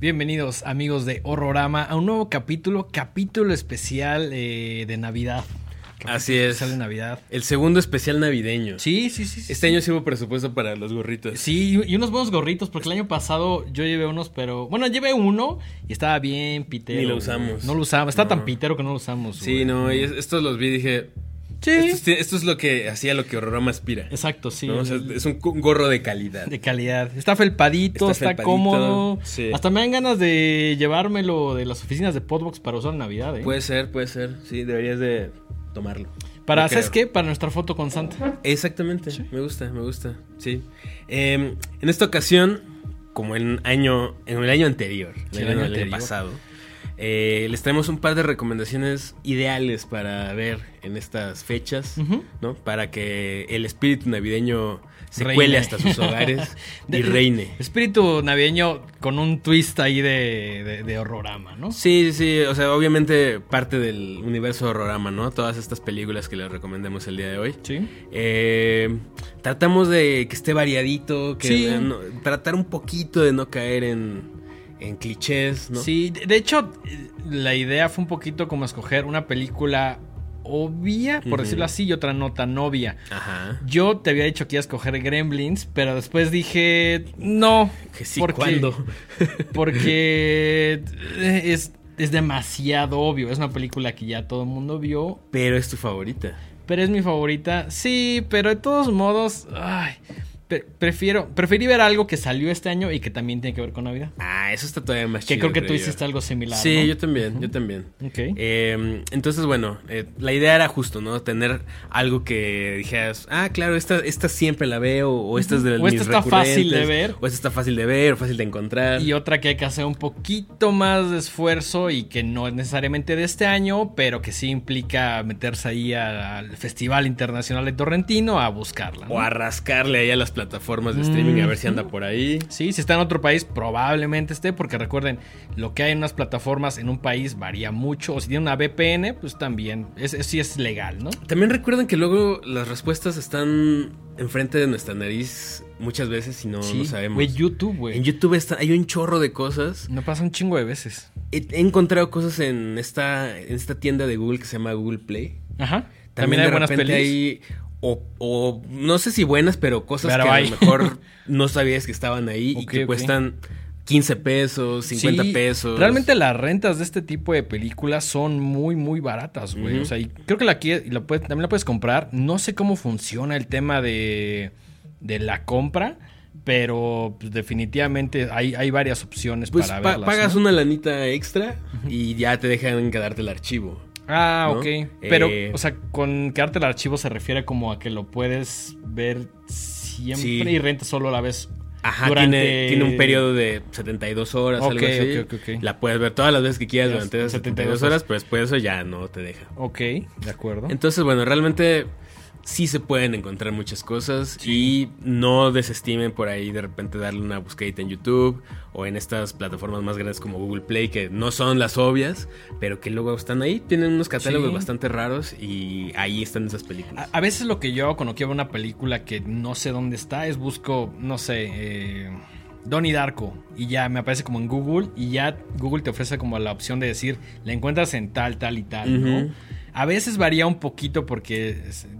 Bienvenidos amigos de Horrorama a un nuevo capítulo, capítulo especial eh, de Navidad. Capítulo Así es. Especial de Navidad. El segundo especial navideño. Sí, sí, sí. sí. Este año sí hubo presupuesto para los gorritos. Sí, y unos buenos gorritos, porque el año pasado yo llevé unos, pero. Bueno, llevé uno y estaba bien pitero. Ni lo güey. usamos. No lo usamos. Está No. tan pitero que no lo usamos. Sí, güey. no, y es- estos los vi y dije, Sí. esto, es- esto es lo que hacía lo que Horrorama aspira. Exacto, sí. ¿no? O sea, es un gorro de calidad. De calidad. Está felpadito, Está está, felpadito, cómodo. sí. Hasta me dan ganas de llevármelo de las oficinas de Podbox para usar en Navidad, ¿eh? Puede ser, puede ser. Sí, deberías de tomarlo. para, ¿sabes qué? Para nuestra foto con Santa. Exactamente, me gusta, me gusta, sí. Eh, en esta ocasión, como en, año, en el año anterior, Sí, el año, año el año anterior. pasado, eh, les traemos un par de recomendaciones ideales para ver en estas fechas. ¿no? Para que el espíritu navideño se Reine. cuele hasta sus hogares y reine. Espíritu navideño con un twist ahí de, de, de horrorama, ¿no? Sí, sí, o sea, obviamente parte del universo horrorama, ¿no? Todas estas películas que les recomendemos el día de hoy. Sí. Eh, tratamos de que esté variadito, que Sí. no- tratar un poquito de no caer en, en clichés, ¿no? Sí, de hecho, la idea fue un poquito como escoger una película obvia, por decirlo así, y otra no tan obvia. Ajá. Yo te había dicho que iba a escoger Gremlins, pero después dije, no. Que sí, porque- ¿cuándo? Porque es, es demasiado obvio. Es una película que ya todo el mundo vio, Pero es tu favorita. pero es mi favorita. Sí, pero de todos modos, ay, prefiero, preferí ver algo que salió este año y que también tiene que ver con Navidad. Ah, eso está todavía más Que chido. creo que tú yo. hiciste algo similar. Sí, ¿no? yo también, yo también. Ok. Eh, entonces, bueno, eh, la idea era justo, ¿no? Tener algo que dijeras, ah, claro, esta, esta siempre la veo, o esta es de O mis esta está fácil de ver. O esta está fácil de ver, o fácil de encontrar. Y otra que hay que hacer un poquito más de esfuerzo y que no es necesariamente de este año, pero que sí implica meterse ahí al Festival Internacional de Torrentino a buscarla. ¿no? O a rascarle ahí a las plataformas de streaming a ver si anda por ahí. Sí, si está en otro país, probablemente esté, porque recuerden, lo que hay en unas plataformas en un país varía mucho. O si tiene una VPN, pues también, es, es- sí es legal, ¿no? También recuerden que luego las respuestas están enfrente de nuestra nariz muchas veces y no sí, sabemos. Güey, YouTube, güey. en YouTube está, hay un chorro de cosas. Me pasa un chingo de veces. He, he encontrado cosas en esta, en esta tienda de Google que se llama Google Play. Ajá. También, hay de buenas pelis. hay o, o no sé si buenas, pero cosas Pero que a lo mejor no sabías que estaban ahí y que cuestan 15 pesos, 50 Sí, pesos. Realmente las rentas de este tipo de películas son muy, muy baratas, güey. O sea, y creo que la, la puedes- también la puedes comprar. No sé cómo funciona el tema de, de la compra, pero pues, definitivamente hay, hay varias opciones pues para pa- verlas. pagas ¿no? una lanita extra y ya te dejan quedarte el archivo. Ah, ¿no? ok. Pero, Eh, o sea, con quedarte el archivo se refiere como a que lo puedes ver siempre Sí. y renta solo la vez. Ajá, Durante- tiene, tiene un periodo de 72 horas, Ok, algo así. ok, ok, ok. La puedes ver todas las veces que quieras durante esas 72 72 horas, pero después eso ya no te deja. Ok, de acuerdo. Entonces, bueno, realmente sí se pueden encontrar muchas cosas y no desestimen por ahí de repente darle una buscadita en YouTube o en estas plataformas más grandes como Google Play que no son las obvias, pero que luego están ahí, tienen unos catálogos Sí. bastante raros y ahí están esas películas. A, a veces lo que yo hago cuando quiero una película que no sé dónde está es busco, no sé, eh, Donnie Darko y ya me aparece como en Google y ya Google te ofrece como la opción de decir, la encuentras en tal, tal y tal, ¿no? A veces varía un poquito porque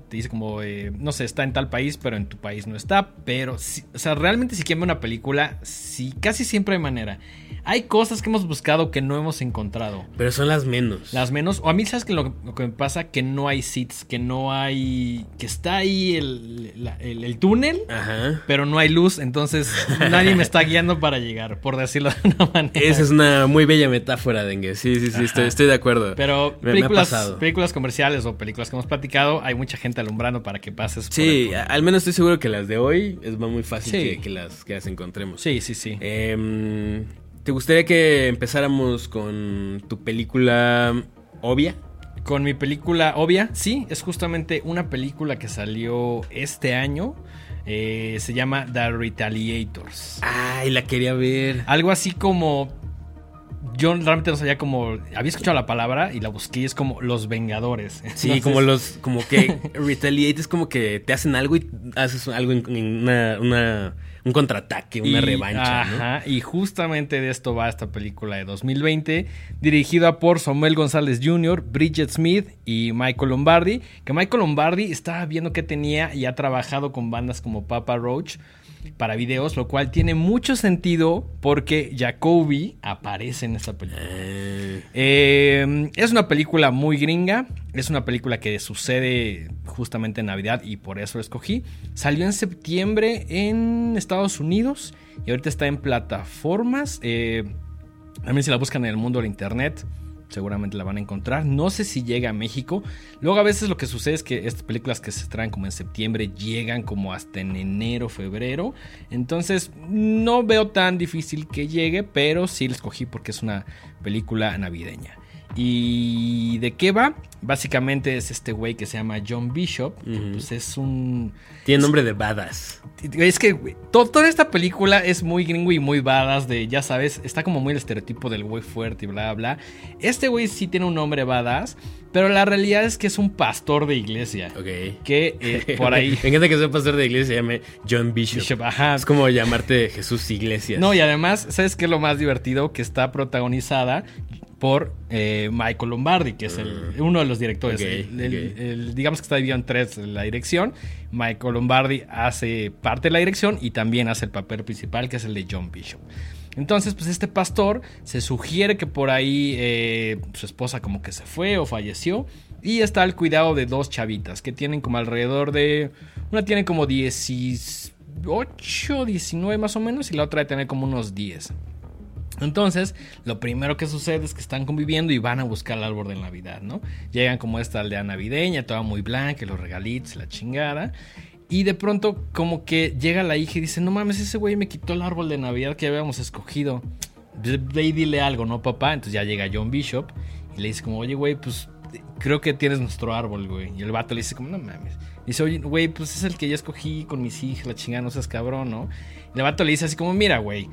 te dice como, eh, no sé, está en tal país, pero en tu país no está. Pero, sí- o sea, realmente si quieren una película, sí, casi siempre hay manera. Hay cosas que hemos buscado que no hemos encontrado. Pero son las menos. Las menos, o a mí, ¿sabes que lo, lo que me pasa? Que no hay seats, que no hay. que está ahí el, la- el- el túnel, Ajá. pero no hay luz, entonces nadie me está guiando para llegar, por decirlo de una manera. Esa es una muy bella metáfora, Dengue. Sí, sí, sí, estoy, de acuerdo. Pero Me- películas, películas comerciales o películas que hemos platicado, hay mucha gente alumbrando para que pases. por Sí, el- a- al menos estoy seguro que las de hoy es muy fácil Sí. que, que las, que las encontremos. sí, sí, sí. Em, ¿Te gustaría que empezáramos con tu película obvia? Con mi película obvia, sí, es justamente una película que salió este año. eh, se llama The Retaliators. Ay, la quería ver. Algo así como. yo realmente no sabía cómo. Había escuchado la palabra y la busqué y es como los Vengadores. Sí, Entonces, como los, como que retaliate es como que te hacen algo y haces algo en, en una, una- un contraataque, una y- revancha, ¿no? Ajá, y justamente de esto va esta película de 2020, dirigida por Samuel González Jr., Bridget Smith y Michael Lombardi. Que Michael Lombardi estaba viendo que tenía y ha trabajado con bandas como Papa Roach para videos, lo cual tiene mucho sentido porque Jacoby aparece en esta película. Eh, Eh, es una película muy gringa. Es una película que sucede justamente en Navidad y por eso la escogí. Salió en septiembre en Estados Unidos y ahorita está en plataformas. Eh, también si la buscan en el mundo del internet, seguramente la van a encontrar. No sé si llega a México. Luego a veces lo que sucede es que estas películas que se traen como en septiembre llegan como hasta en enero, febrero. Entonces no veo tan difícil que llegue, pero sí la escogí porque es una película navideña. ¿Y de qué va? Básicamente es este güey que se llama John Bishop. que, pues es un... tiene nombre de badass. Es que güey, to- toda esta película es muy gringo y muy badass de, ya sabes, está como muy el estereotipo del güey fuerte y bla, bla. Este güey sí tiene un nombre badass, pero la realidad es que es un pastor de iglesia. Ok. Que eh, por ahí... Me encanta que sea pastor de iglesia se llame John Bishop. Bishop, ajá. Es como llamarte Jesús Iglesias. No, y además, ¿sabes qué es lo más divertido? Que está protagonizada por eh, Michael Lombardi, que es el- uno de los directores. Ok, El- el- ok. el- digamos que está dividido en tres la dirección. Michael Lombardi hace parte de la dirección y también hace el papel principal, que es el de John Bishop. Entonces, pues este pastor se sugiere que por ahí eh, su esposa como que se fue o falleció y está al cuidado de dos chavitas que tienen como alrededor de... Una tiene como 18, 19 más o menos y la otra debe tener como unos 10. Entonces, lo primero que sucede es que están conviviendo y van a buscar el árbol de Navidad, ¿no? Llegan como esta aldea navideña, toda muy blanca, los regalitos, la chingada. Y de pronto, como que llega la hija y dice: No mames, ese güey me quitó el árbol de Navidad que habíamos escogido. Ve y dile algo, ¿no, papá? Entonces ya llega John Bishop y le dice: como, Oye, güey, pues creo que tienes nuestro árbol, güey. Y el vato le dice: como, No mames. Dice, oye, güey, pues es el que ya escogí con mis hijas, la chingada, no seas cabrón, ¿no? Y el vato le dice así como, mira, güey,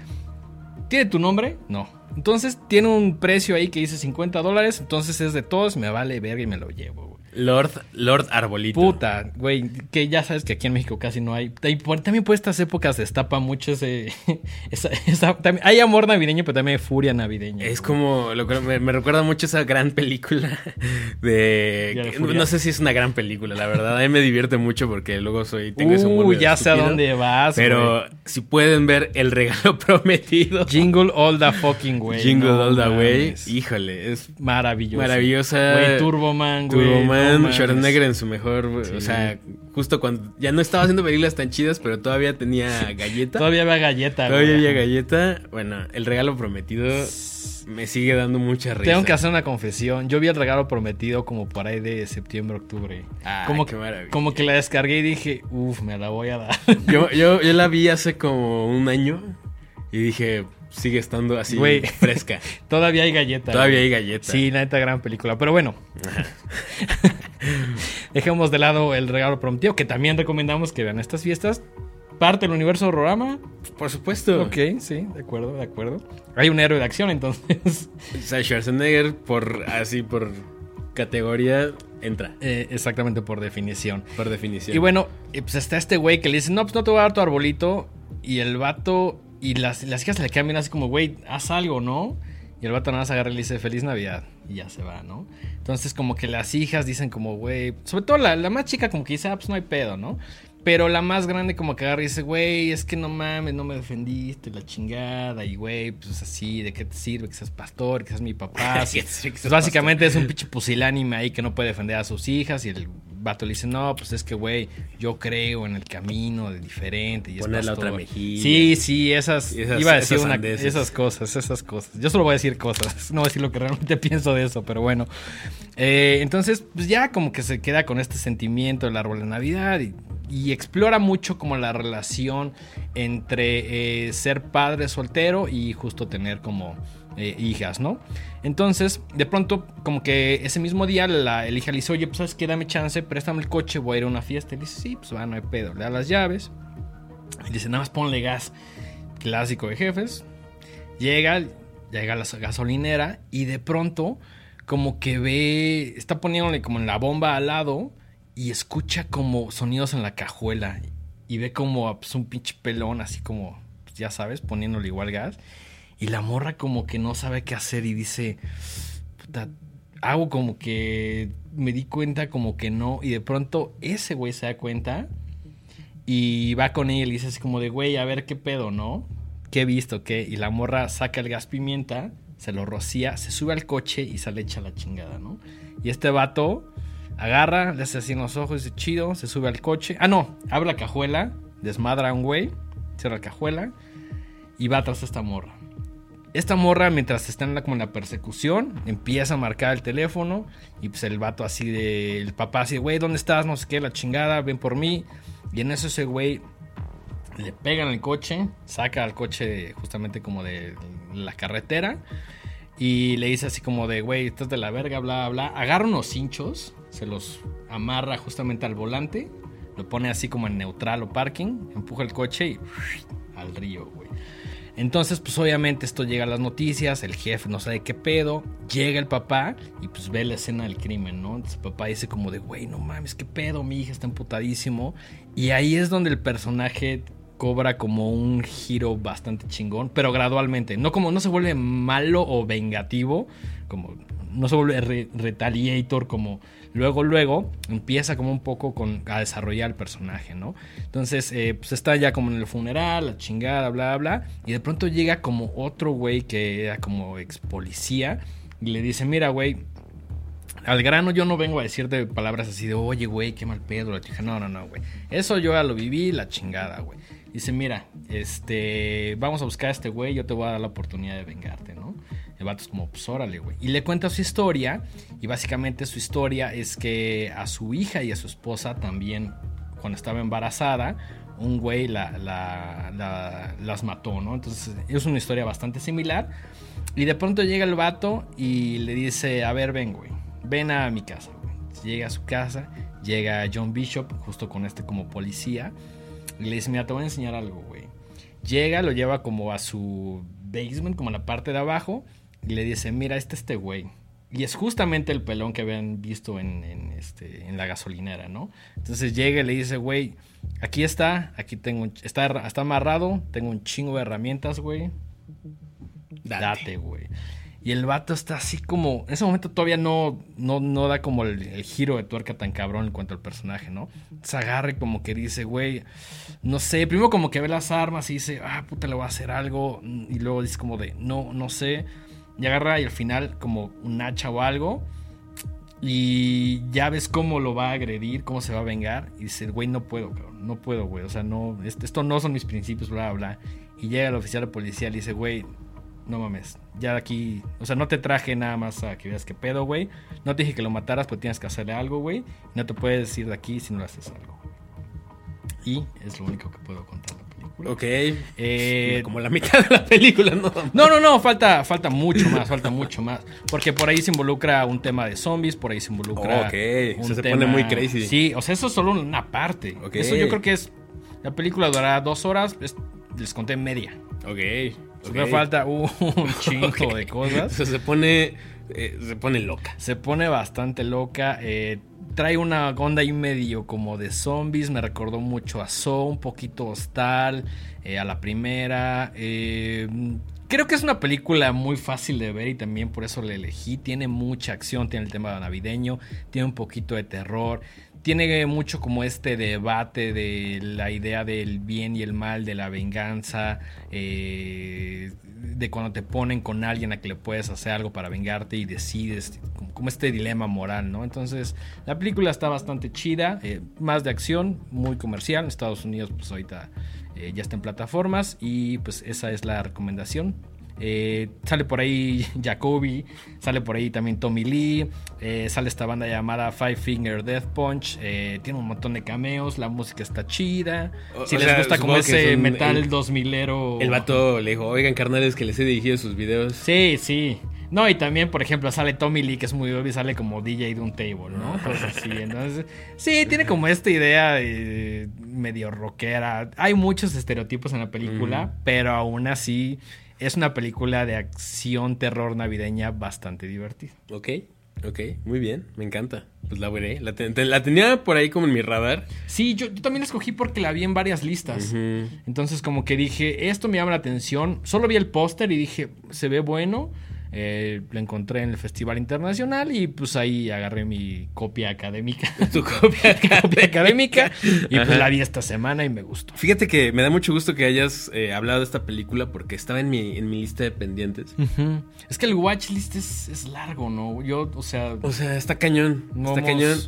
¿Tiene tu nombre? No. Entonces tiene un precio ahí que dice 50 dólares. Entonces es de todos, me vale verga y me lo llevo. Lord, Lord Arbolito. Puta, güey, que ya sabes que aquí en México casi no hay. Y por- También por estas épocas destapa mucho ese. esa- esa- también- hay amor navideño, pero también hay furia navideña. Es güey. como, lo que me, me recuerda mucho esa gran película de... No sé si es una gran película, la verdad. A mí me divierte mucho porque luego soy... Tengo ese humor Uh, ya sé a dónde vas, Pero güey. si pueden ver El Regalo Prometido. Jingle all the fucking way. Jingle no All the Way. Híjole, es Maravilloso. maravillosa. Güey, Turboman, güey. Turboman, mames. Schwarzenegger en su mejor... Sí. O sea, justo cuando... Ya no estaba haciendo películas tan chidas, pero todavía tenía galleta. Todavía había galleta, Todavía güey. había galleta. Bueno, El Regalo Prometido me sigue dando mucha risa. Tengo que hacer una confesión. Yo vi el regalo prometido como por ahí de septiembre, octubre. Ah, como, qué que, maravilla. como que la descargué y dije, uff, me la voy a dar. Yo, yo, yo la vi hace como un año y dije, sigue estando así Güey. fresca. Todavía hay galleta. Todavía hay galleta. Sí, la neta, gran película. Pero bueno. Dejemos de lado el regalo prometido, que también recomendamos que vean estas fiestas. Parte del universo Horrorama. Por supuesto. Ok, sí, de acuerdo, de acuerdo. Hay un héroe de acción, entonces. Schwarzenegger, por así, por categoría, entra. eh, exactamente por definición. Por definición. Y bueno, pues está este güey que le dice, no, pues no te voy a dar tu arbolito. Y el vato, y las, las hijas se le quedan bien así como, güey, haz algo, ¿no? Y el vato nada más agarra y le dice, feliz Navidad. Y ya se va, ¿no? Entonces como que las hijas dicen como, güey, sobre todo la, la más chica como que dice, ah, pues no hay pedo, ¿no? Pero la más grande como que agarra y dice, güey, es que no mames, no me defendiste, la chingada. Y güey, pues así, ¿de qué te sirve que seas pastor, que seas mi papá? Sí. seas- que seas Pues básicamente es un pinche pusilánime ahí que no puede defender a sus hijas. Y el vato le dice, no, pues es que, güey, yo creo en el camino de diferente. Y es Poner la pastor". otra mejilla. Sí, sí, esas, Esas- iba a decir esas una- esas cosas, esas cosas. Yo solo voy a decir cosas, no voy a decir lo que realmente pienso de eso, pero bueno. Eh, entonces, pues ya como que se queda con este sentimiento del árbol de Navidad y, y explora mucho como la relación entre eh, ser padre soltero y justo tener como eh, hijas, ¿no? Entonces, de pronto, como que ese mismo día la, el hija le dice, oye, pues sabes qué, dame chance, préstame el coche, voy a ir a una fiesta. Y dice, sí, pues va, no hay pedo. Le da las llaves. Y dice, nada más ponle gas. Clásico de jefes. Llega llega a la gasolinera y de pronto como que ve, está poniéndole como en la bomba al lado y escucha como sonidos en la cajuela y ve como pues, un pinche pelón así como, pues, ya sabes, poniéndole igual gas. Y la morra como que no sabe qué hacer y dice, puta, hago como que me di cuenta como que no. Y de pronto ese güey se da cuenta y va con ella y dice así como de, güey, a ver qué pedo, ¿no? ¿Qué he visto? ¿Qué? Y la morra saca el gas pimienta, se lo rocía, se sube al coche y sale hecha la chingada, ¿no? Y este vato agarra, le hace así en los ojos, dice chido, se sube al coche. Ah, no, abre la cajuela, desmadra a un güey, cierra la cajuela y va tras esta morra. Esta morra, mientras está en la, como en la persecución, empieza a marcar el teléfono. Y pues el vato así de. El papá así, güey, ¿dónde estás? No sé qué, la chingada, ven por mí. Y en eso ese güey le pegan el coche, saca al coche justamente como de la carretera. Y le dice así como de, güey, estás de la verga, bla, bla. Agarra unos hinchos, se los amarra justamente al volante. Lo pone así como en neutral o parking. Empuja el coche y al río, güey. Entonces, pues obviamente esto llega a las noticias, el jefe no sabe qué pedo, llega el papá y pues ve la escena del crimen, ¿no? Entonces el papá dice como de, güey, no mames, qué pedo, mi hija está emputadísimo. Y ahí es donde el personaje cobra como un giro bastante chingón, pero gradualmente, no como no se vuelve malo o vengativo, como no se vuelve retaliator como luego, luego empieza como un poco con, a desarrollar el personaje, ¿no? Entonces, eh, pues está ya como en el funeral, la chingada, bla, bla, y de pronto llega como otro güey que era como ex policía y le dice, mira, güey, al grano yo no vengo a decirte palabras así de, oye, güey, qué mal pedo, la chica. No, no, no, güey. Eso yo ya lo viví, la chingada, güey. Dice, mira, este, vamos a buscar a este güey, yo te voy a dar la oportunidad de vengarte, ¿no? El vato es como, pues órale, güey. Y le cuenta su historia. Y básicamente su historia es que a su hija y a su esposa también, cuando estaba embarazada, un güey la, las mató, ¿no? Entonces es una historia bastante similar. Y de pronto llega el vato y le dice, a ver, ven, güey, ven a mi casa, güey. Llega a su casa, llega John Bishop, justo con este como policía. Y le dice, mira, te voy a enseñar algo, güey. Llega, lo lleva como a su basement, como a la parte de abajo y le dice, mira, este este güey. Y es justamente el pelón que habían visto en, este, en la gasolinera, ¿no? Entonces llega y le dice, güey, aquí está, aquí tengo, está, está amarrado, tengo un chingo de herramientas, güey. Date, güey. Y el vato está así como. En ese momento todavía no, no, da como el, giro de tuerca tan cabrón en cuanto al personaje, ¿no? Se agarra y como que dice, güey. No sé. Primero como que ve las armas y dice, ah, puta, le voy a hacer algo. Y luego dice como de, no, no sé. Y agarra y al final como un hacha o algo. Y ya ves cómo lo va a agredir, cómo se va a vengar. Y dice, güey, no puedo, cabrón, no puedo, güey. O sea, no, esto no son mis principios, bla, bla. Y llega el oficial de policía y dice, güey, no mames, ya aquí, o sea, no te traje nada más a que veas qué pedo, güey. No te dije que lo mataras, pero tienes que hacerle algo, güey. No te puedes ir de aquí si no le haces algo. Y es lo único que puedo contar. Ok. Eh, como la mitad de la película, ¿no? No, no, no, falta, falta mucho más, falta mucho más. Porque por ahí se involucra un tema de zombies, por ahí se involucra. ok, se pone muy crazy. Sí, o sea, eso es solo una parte. Eso yo creo que es. La película durará dos horas, les conté media. Ok. okay. Me falta un chingo de cosas. se pone. Eh, se pone loca. Se pone bastante loca. Eh, trae una onda y medio como de zombies. Me recordó mucho a So, un poquito hostal, eh, a la primera. Eh, creo que es una película muy fácil de ver y también por eso la elegí. Tiene mucha acción, tiene el tema navideño, tiene un poquito de terror. Tiene mucho como este debate de la idea del bien y el mal, de la venganza, eh, de cuando te ponen con alguien a que le puedes hacer algo para vengarte y decides, como, este dilema moral, ¿no? Entonces, la película está bastante chida, eh, más de acción, muy comercial. En Estados Unidos, pues ahorita eh, ya está en plataformas y pues esa es la recomendación. Eh, sale por ahí Jacoby, sale por ahí también Tommy Lee, eh, sale esta banda llamada Five Finger Death Punch, eh, tiene un montón de cameos, la música está chida. si les gusta como ese metal dos milero. El vato le dijo, oigan carnales que les he dirigido sus videos. Sí, sí. No, y también, por ejemplo, sale Tommy Lee, que es muy obvio, sale como DJ de un table, ¿no? Cosas así. Entonces, sí, tiene como esta idea de medio rockera. Hay muchos estereotipos en la película, pero aún así es una película de acción, terror navideña bastante divertida. Ok, ok, muy bien, me encanta. Pues la veré. La, ten- ten- la tenía por ahí como en mi radar. Sí, yo, yo también la escogí porque la vi en varias listas. Entonces, como que dije, esto me llama la atención. Solo vi el póster y dije, se ve bueno. Eh, lo encontré en el Festival Internacional y pues ahí agarré mi copia académica. Tu copia copia académica. Y pues Ajá. la vi esta semana y me gustó. Fíjate que me da mucho gusto que hayas eh, hablado de esta película porque estaba en mi, en mi lista de pendientes. Es que el watchlist es, es largo, ¿no? Yo, o sea, O sea, está cañón. Está cañón.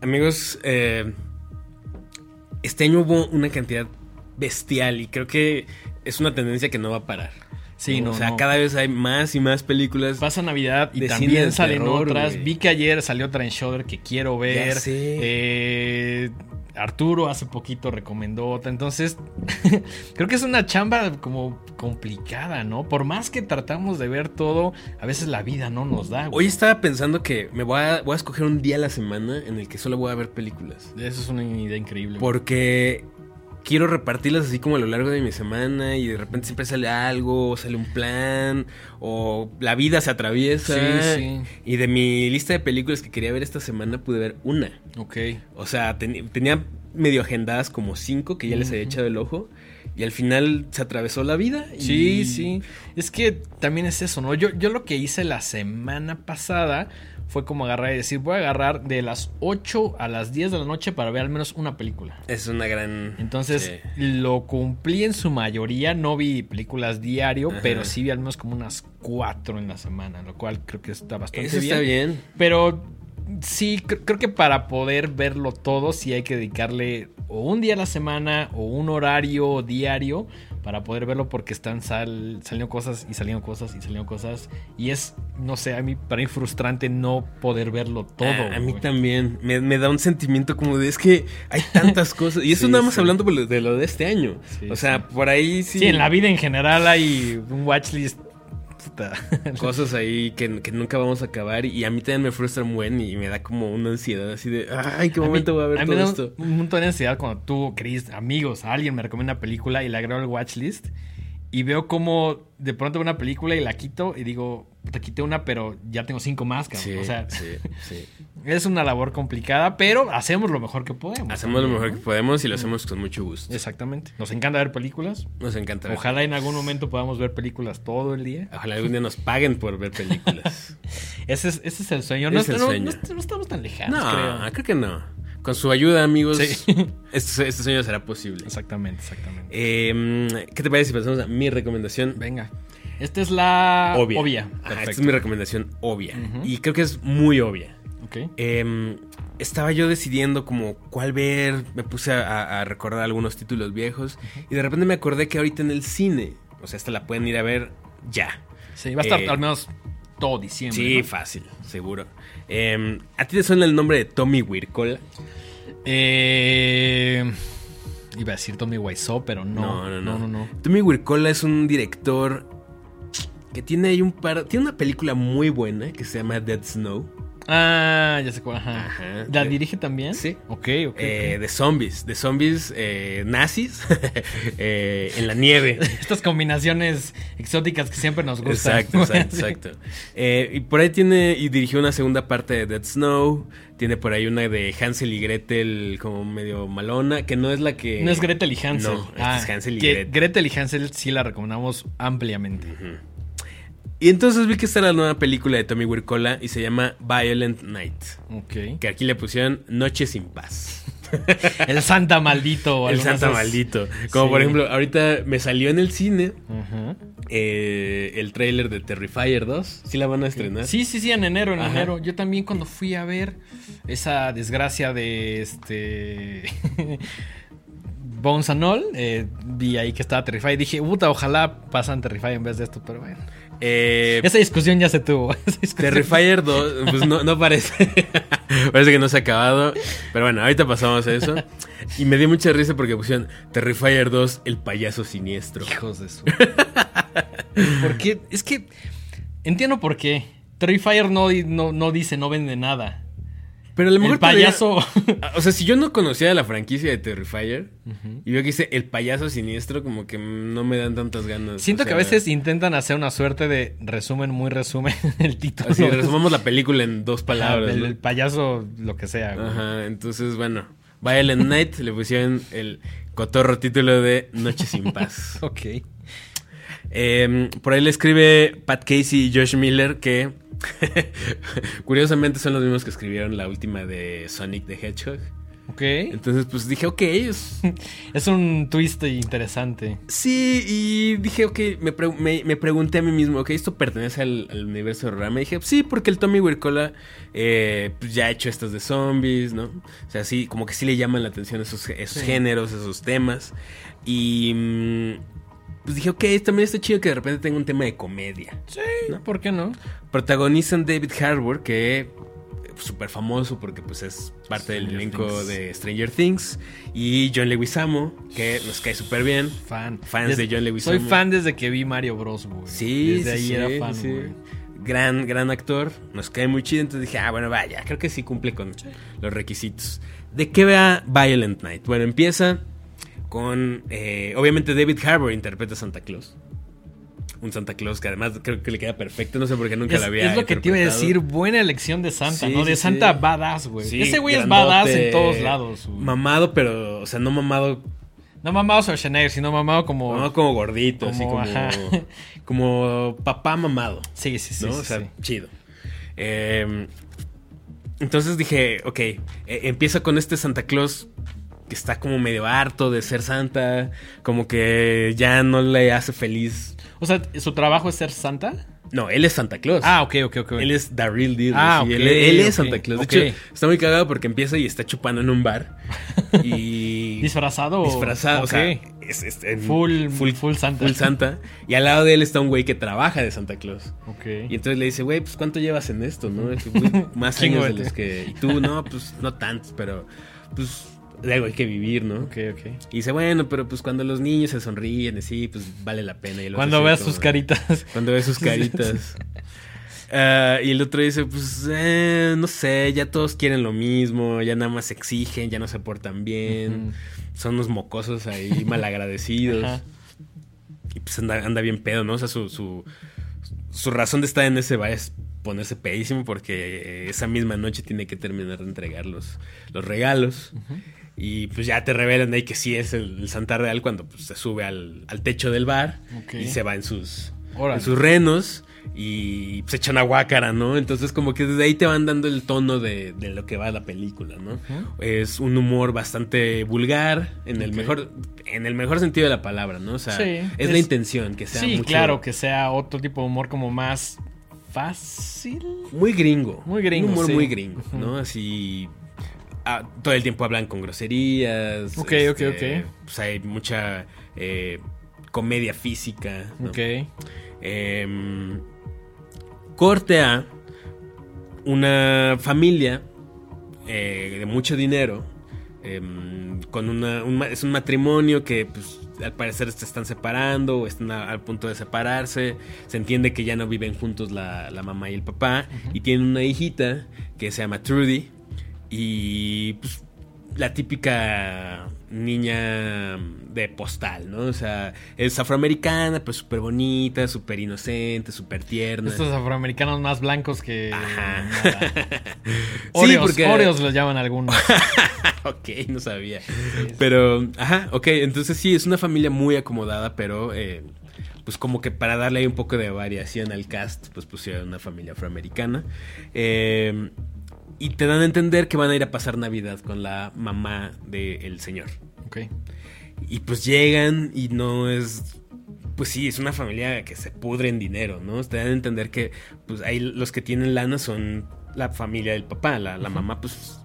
Amigos, eh, este año hubo una cantidad bestial y creo que es una tendencia que no va a parar. Sí, no. O sea, no. cada vez hay más y más películas. Pasa Navidad y también salen terror, otras. Vi que ayer salió otra en Shudder que quiero ver. Ya sé. Eh, Arturo hace poquito recomendó otra. Entonces, creo que es una chamba como complicada, ¿no? Por más que tratamos de ver todo, a veces la vida no nos da. güey. Hoy estaba pensando que me voy a, voy a escoger un día a la semana en el que solo voy a ver películas. Eso es una idea increíble. Porque quiero repartirlas así como a lo largo de mi semana y de repente siempre sale algo, sale un plan o la vida se atraviesa. Sí, sí. Y de mi lista de películas que quería ver esta semana pude ver una. Ok. O sea, ten- tenía medio agendadas como cinco que ya les había echado el ojo y al final se atravesó la vida. y- Sí, sí. Es que también es eso, ¿no? Yo, yo lo que hice la semana pasada fue como agarrar y decir, voy a agarrar de las 8 a las 10 de la noche para ver al menos una película. Es una gran... Entonces sí. lo cumplí en su mayoría. No vi películas diario, Ajá. pero sí vi al menos como unas cuatro en la semana, lo cual creo que está bastante Eso bien. está bien. Pero sí, cr- creo que para poder verlo todo, sí hay que dedicarle o un día a la semana o un horario diario para poder verlo porque están sal, saliendo cosas y saliendo cosas y saliendo cosas. Y es, no sé, a mí para mí frustrante no poder verlo todo. Ah, a mí también. Me, me da un sentimiento como de es que hay tantas cosas. Y eso Sí, nada más sí. hablando de lo de este año. Sí, o sea, por ahí sí. Sí, en la vida en general hay un watchlist. Puta. Cosas ahí que, que nunca vamos a acabar. Y a mí también me frustra un buen y me da como una ansiedad así de. Ay, qué A mí- momento voy a ver a mí me todo da esto. Un, un montón de ansiedad cuando tú, Chris, amigos, alguien me recomienda una película y la agrego al watchlist. Y veo como de pronto veo una película y la quito y digo, te quité una, pero ya tengo cinco más, cabrón. Sí, o sea, sí, sí. es una labor complicada, pero hacemos lo mejor que podemos. Hacemos lo mejor ¿no? que podemos y lo hacemos con mucho gusto. Exactamente. Nos encanta ver películas. Nos encanta. ver Ojalá en algún momento podamos ver películas todo el día. Ojalá algún día nos paguen por ver películas. Ese es, ese es el sueño. No, Es el no- sueño. no- estamos tan lejanos, no, creo. creo que no. Con su ayuda, amigos, Sí. este, este sueño será posible. Exactamente, exactamente. Eh, ¿Qué te parece si pasamos a mi recomendación? Venga. Esta es la obvia. obvia. Ajá, esta es mi recomendación obvia. Y creo que es muy obvia. Eh, estaba yo decidiendo como cuál ver. Me puse a, a recordar algunos títulos viejos. Y de repente me acordé que ahorita en el cine. O sea, esta la pueden ir a ver ya. Sí, va a estar Eh, al menos todo diciembre. Sí, ¿no? fácil, seguro. Eh, ¿A ti te suena el nombre de Tommy Wirkola? Eh, iba a decir Tommy Wiseau, pero no. No, no, no. no, no. Tommy Wirkola es un director que tiene ahí un par. Tiene una película muy buena que se llama Dead Snow. Ah, ya sé cuál. Ajá. Ajá. ¿La dirige también? Sí. Ok, ok. eh, ok. de zombies, de zombies eh, nazis eh, en la nieve. Estas combinaciones exóticas que siempre nos gustan. Exacto, exacto, exacto. Eh, y por ahí tiene y dirigió una segunda parte de Dead Snow. Tiene por ahí una de Hansel y Gretel como medio malona, que no es la que... No es Gretel y Hansel. No, esta es Hansel y que Gretel. Gretel y Hansel sí la recomendamos ampliamente. Y entonces vi que está la nueva película de Tommy Wirkola y se llama Violent Night. Ok. Que aquí le pusieron Noche sin paz. El Santa maldito. El Santa maldito. Como Sí. por ejemplo, ahorita me salió en el cine eh, el tráiler de Terrifier 2. ¿Sí la van a estrenar? Sí, sí, sí, en enero, en Ajá. enero. Yo también cuando fui a ver esa desgracia de este Bones and All, eh, vi ahí que estaba Terrify y dije, puta, ojalá pasan Terrify en vez de esto, pero bueno. Eh, Esa discusión ya se tuvo. Terrifier 2, pues no, no parece. parece que no se ha acabado. Pero bueno, ahorita pasamos a eso. Y me dio mucha risa porque pusieron Terrifier 2, el payaso siniestro. Hijos de su. Porque es que entiendo por qué. Terrifier no, no, no dice, no vende nada. Pero a lo mejor El payaso. podría- O sea, si yo no conocía la franquicia de Terrifier y veo que dice el payaso siniestro, como que no me dan tantas ganas. Siento o que a sea, veces intentan hacer una suerte de resumen, muy resumen el título. Así, resumamos la película en dos palabras. el, ¿no? el payaso, lo que sea. güey. Ajá, entonces, bueno. Violent Night le pusieron el cotorro título de Noche sin paz. Ok. Eh, por ahí le escribe Pat Casey y Josh Miller que curiosamente son los mismos que escribieron la última de Sonic the Hedgehog. Ok. Entonces, pues dije, ok, es- Es un twist interesante. sí, y dije, ok, me, pre- me- me pregunté a mí mismo, ok, ¿esto pertenece al, al universo de horror? Me dije, sí, porque el Tommy Wirkola eh, pues ya ha hecho estas de zombies, ¿no? O sea, sí, como que sí le llaman la atención esos, esos Sí. géneros, esos temas. Y mm, pues dije, ok, también está chido que de repente tenga un tema de comedia. Sí. ¿Por qué no? Protagonizan David Harbour, que es súper famoso porque pues es parte del elenco Things. de Stranger Things. Y John Leguizamo, que nos cae súper bien. Fan. Fans de John Leguizamo. Soy fan desde que vi Mario Bros, güey. Sí, Desde ahí sí, era fan, sí. Gran, gran actor. Nos cae muy chido. Entonces dije, ah, bueno, vaya, creo que sí cumple con los requisitos. ¿De qué va Violent Night? Bueno, empieza con. eh, obviamente, David Harbour interpreta a Santa Claus. Un Santa Claus que además creo que le queda perfecto. No sé por qué nunca Es, la había es lo que te iba a decir, buena elección de Santa, Sí, ¿no? De sí, Santa sí. badass, güey. Ese güey es badass en todos lados, güey. Mamado, pero, o sea, no mamado, No mamado Schwarzenegger, sino mamado como... mamado como gordito, así como, como, ajá. como papá mamado. Sí, sí, sí. ¿no? sí, o sea, sí. chido. Eh, entonces dije, ok, eh, empieza con este Santa Claus que está como medio harto de ser Santa, como que ya no le hace feliz. O sea, ¿su trabajo es ser Santa? No, él es Santa Claus. Ah, ok, ok, ok. Él es the real deal. Ah, sí, ok, él, él es Santa Claus. De hecho, está muy cagado porque empieza y está chupando en un bar. Y. ¿Disfrazado? Disfrazado, o sea, es, es en- Full- full Santa. Full Santa. Y al lado de él está un güey que trabaja de Santa Claus. Ok. Y entonces le dice, güey, pues ¿cuánto llevas en esto, no? Es que, güey, Más años de de los que... Y tú, no, pues no tantos, pero pues de algo hay que vivir, ¿no? Ok, ok. Y dice, bueno, pero pues cuando los niños se sonríen, así, pues vale la pena. Y Cuando veas sus caritas. Cuando ves sus caritas. Ah, y el otro dice, pues, eh, no sé, ya todos quieren lo mismo, ya nada más exigen, ya no se portan bien, son unos mocosos ahí malagradecidos. Ajá. Y pues anda, anda bien pedo, ¿no? O sea, su, su, su razón de estar en ese bar es ponerse pedísimo porque esa misma noche tiene que terminar de entregar los, los regalos. Y pues ya te revelan ahí que sí es el, el Santa Real cuando pues, se sube al, al techo del bar y se va en sus, en sus renos y se echan a guácara, ¿no? Entonces como que desde ahí te van dando el tono de, de lo que va la película, ¿no? Es un humor bastante vulgar, en el mejor, en el mejor sentido de la palabra, ¿no? O sea, Sí, es, la intención que sea Sí, mucho- claro, que sea otro tipo de humor como más fácil. muy gringo. Muy gringo, Un humor sí. muy gringo. ¿no? Así. Ah, todo el tiempo hablan con groserías. Ok, ok, este, ok. Pues hay mucha eh, comedia física. ¿no? Ok. Em, corte a una familia eh, de mucho dinero. em, con una, un es un matrimonio que pues, al parecer se están separando o están a- al punto de separarse. Se entiende que ya no viven juntos la, la mamá y el papá. Y tienen una hijita que se llama Trudy. Y pues la típica niña de postal, ¿no? O sea, es afroamericana, pues súper bonita, súper inocente, súper tierna. Estos afroamericanos más blancos que. Ajá. nada. sí, Oreos, porque... Oreos los llaman algunos. ok, no sabía. Pero, ajá, ok, entonces sí, es una familia muy acomodada, pero eh, pues como que para darle ahí un poco de variación al cast, pues pusieron una familia afroamericana. Eh, y te dan a entender que van a ir a pasar Navidad con la mamá del señor. Ok. Y pues llegan y no es... Pues sí, es una familia que se pudre en dinero, ¿no? Te dan a entender que pues ahí los que tienen lana son la familia del papá. La, la mamá pues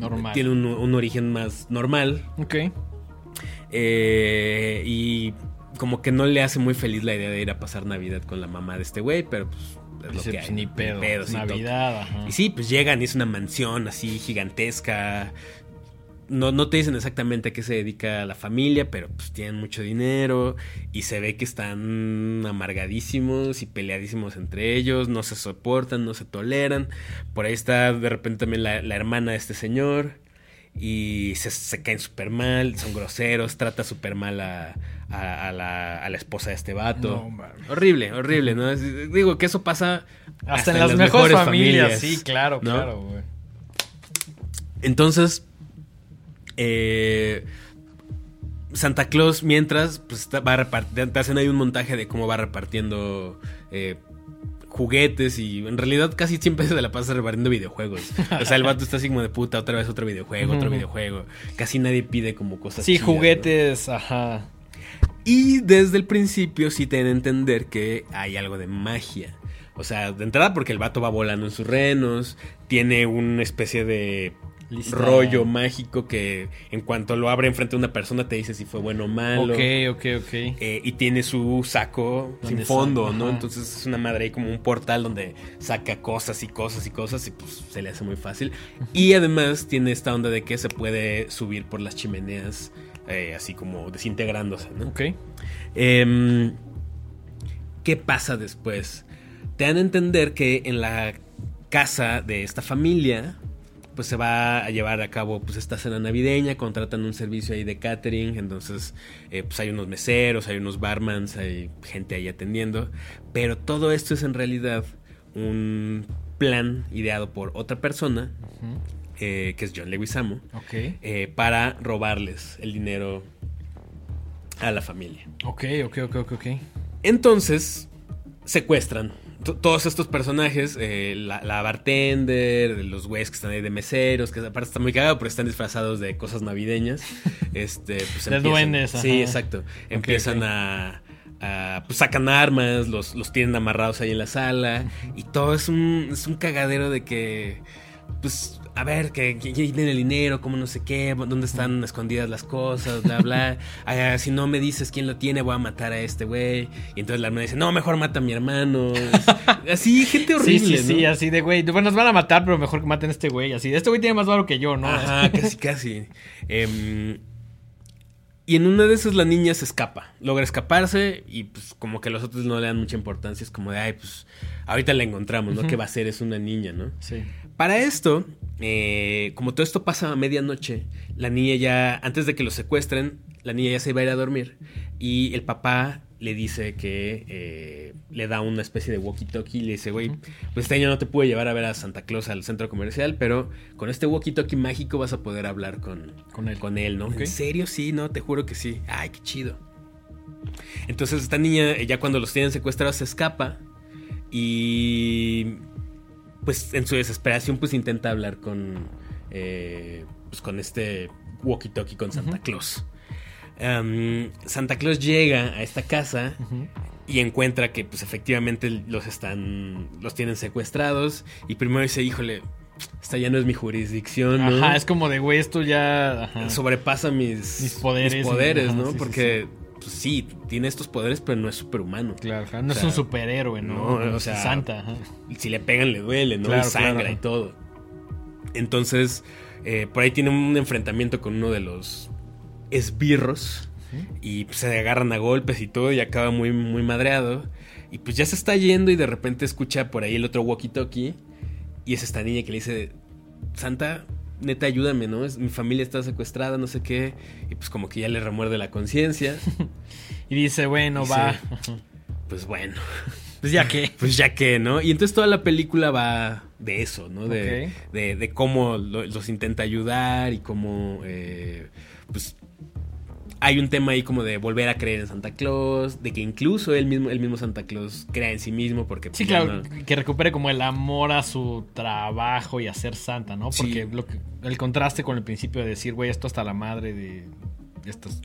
Normal. tiene un, un origen más normal. Ok. eh, y como que no le hace muy feliz la idea de ir a pasar Navidad con la mamá de este güey, pero pues es lo Dice, que pues, hay. ni pedo. toca. Navidad, ajá. Y sí, pues llegan y es una mansión así gigantesca. no, no te dicen exactamente a qué se dedica la familia, pero pues tienen mucho dinero y se ve que están amargadísimos y peleadísimos entre ellos, no se soportan, no se toleran. Por ahí está de repente también la, la hermana de este señor y se, se caen súper mal, son groseros, trata súper mal a, a, a la, a la esposa de este vato. No, horrible, horrible, ¿no? Es- digo que eso pasa Hasta, en las, mejores, familias. Sí, claro, ¿no? claro, güey. Entonces, eh, Santa Claus, mientras, pues va repartiendo, te hacen ahí un montaje de cómo va repartiendo eh, juguetes y en realidad casi siempre se la pasa repartiendo videojuegos. O sea, el vato está así como de puta, otra vez otro videojuego, otro videojuego. Casi nadie pide como cosas. Sí, chidas, ¿no? juguetes, ajá. Y desde el principio sí te a entender que hay algo de magia. O sea, de entrada porque el vato va volando en sus renos, tiene una especie de Lista. rollo mágico que en cuanto lo abre enfrente de una persona te dice si fue bueno o malo. Ok, ok, ok. Eh, y tiene su saco sin fondo, ¿no? Entonces es una madre ahí como un portal donde saca cosas y cosas y cosas y pues se le hace muy fácil. Y además tiene esta onda de que se puede subir por las chimeneas eh, así como desintegrándose, ¿no? Ok. Em, ¿Qué pasa después? Te dan a entender que en la casa de esta familia, pues se va a llevar a cabo pues esta cena navideña, contratan un servicio ahí de catering, entonces eh, pues hay unos meseros, hay unos barmans, hay gente ahí atendiendo, pero todo esto es en realidad un plan ideado por otra persona, eh, que es John Leguizamo, eh, para robarles el dinero a la familia. Ok, ok, ok, ok, ok. Entonces, secuestran todos estos personajes, eh, la, la bartender, los güeyes que están ahí de meseros, que aparte está muy cagado porque están disfrazados de cosas navideñas. Este, pues De duendes, Sí, exacto. Empiezan a, pues sacan armas, los, los tienen amarrados ahí en la sala y todo es un, es un cagadero de que, pues, a ver, que que- quién tiene el dinero, cómo no sé qué, dónde están escondidas las cosas, bla, bla. Ah, si no me dices quién lo tiene, voy a matar a este güey. Y entonces la hermana dice, no, mejor mata a mi hermano. Así, gente horrible, sí, sí, sí, así de güey. Bueno, nos van a matar, pero mejor que maten a este güey. Así, este güey tiene más valor que yo, ¿no? Ajá, casi, casi. Em, y en una de esas la niña se escapa, logra escaparse y pues como que los otros no le dan mucha importancia, es como de, ay, pues ahorita la encontramos, ¿no? ¿Qué va a ser? Es una niña, ¿no? Sí. Para esto, eh, como todo esto pasa a medianoche, la niña ya, antes de que lo secuestren, la niña ya se iba a ir a dormir y el papá le dice que eh, le da una especie de walkie-talkie y le dice, güey, pues este año no te pude llevar a ver a Santa Claus al centro comercial, pero con este walkie-talkie mágico vas a poder hablar con, Con él. con él, ¿no? Ok. ¿En serio? Sí, no, te juro que sí. Ay, qué chido. Entonces esta niña, eh, ya cuando los tienen secuestrados, se escapa y pues en su desesperación pues intenta hablar con eh, pues con este walkie-talkie con Santa. Claus. Santa Claus llega a esta casa y encuentra que pues efectivamente los están los tienen secuestrados y primero dice, "Híjole, esta ya no es mi jurisdicción, ¿no? Ajá, es como de güey, esto ya. Ajá. sobrepasa mis, Mis poderes, mis poderes, ajá, ¿no? sí, sí, Porque pues, sí, tiene estos poderes, pero no es superhumano. Claro, no O es un superhéroe, ¿no? no, o sea, Santa, ajá. Si le pegan, le duele, ¿no? Claro, y sangra claro, y todo. Entonces, eh, por ahí tiene un enfrentamiento con uno de los esbirros. Y pues, se agarran a golpes y todo, y acaba muy, muy madreado. Y pues ya se está yendo, y de repente escucha por ahí el otro walkie-talkie. Y es esta niña que le dice: Santa, neta, ayúdame, ¿no? Es- mi familia está secuestrada, no sé qué. Y pues como que ya le remuerde la conciencia. Y dice, bueno, Dice, va. Pues bueno. Pues ya que. Pues ya que, ¿no? Y entonces toda la película va de eso, ¿no? De, de, de cómo lo- los intenta ayudar y cómo, eh, pues, hay un tema ahí como de volver a creer en Santa Claus, de que incluso el mismo, el mismo Santa Claus crea en sí mismo porque... Sí, pues, claro, no- que recupere como el amor a su trabajo y a ser santa, ¿no? Porque Sí. lo que- el contraste con el principio de decir, güey, esto hasta la madre de, de estos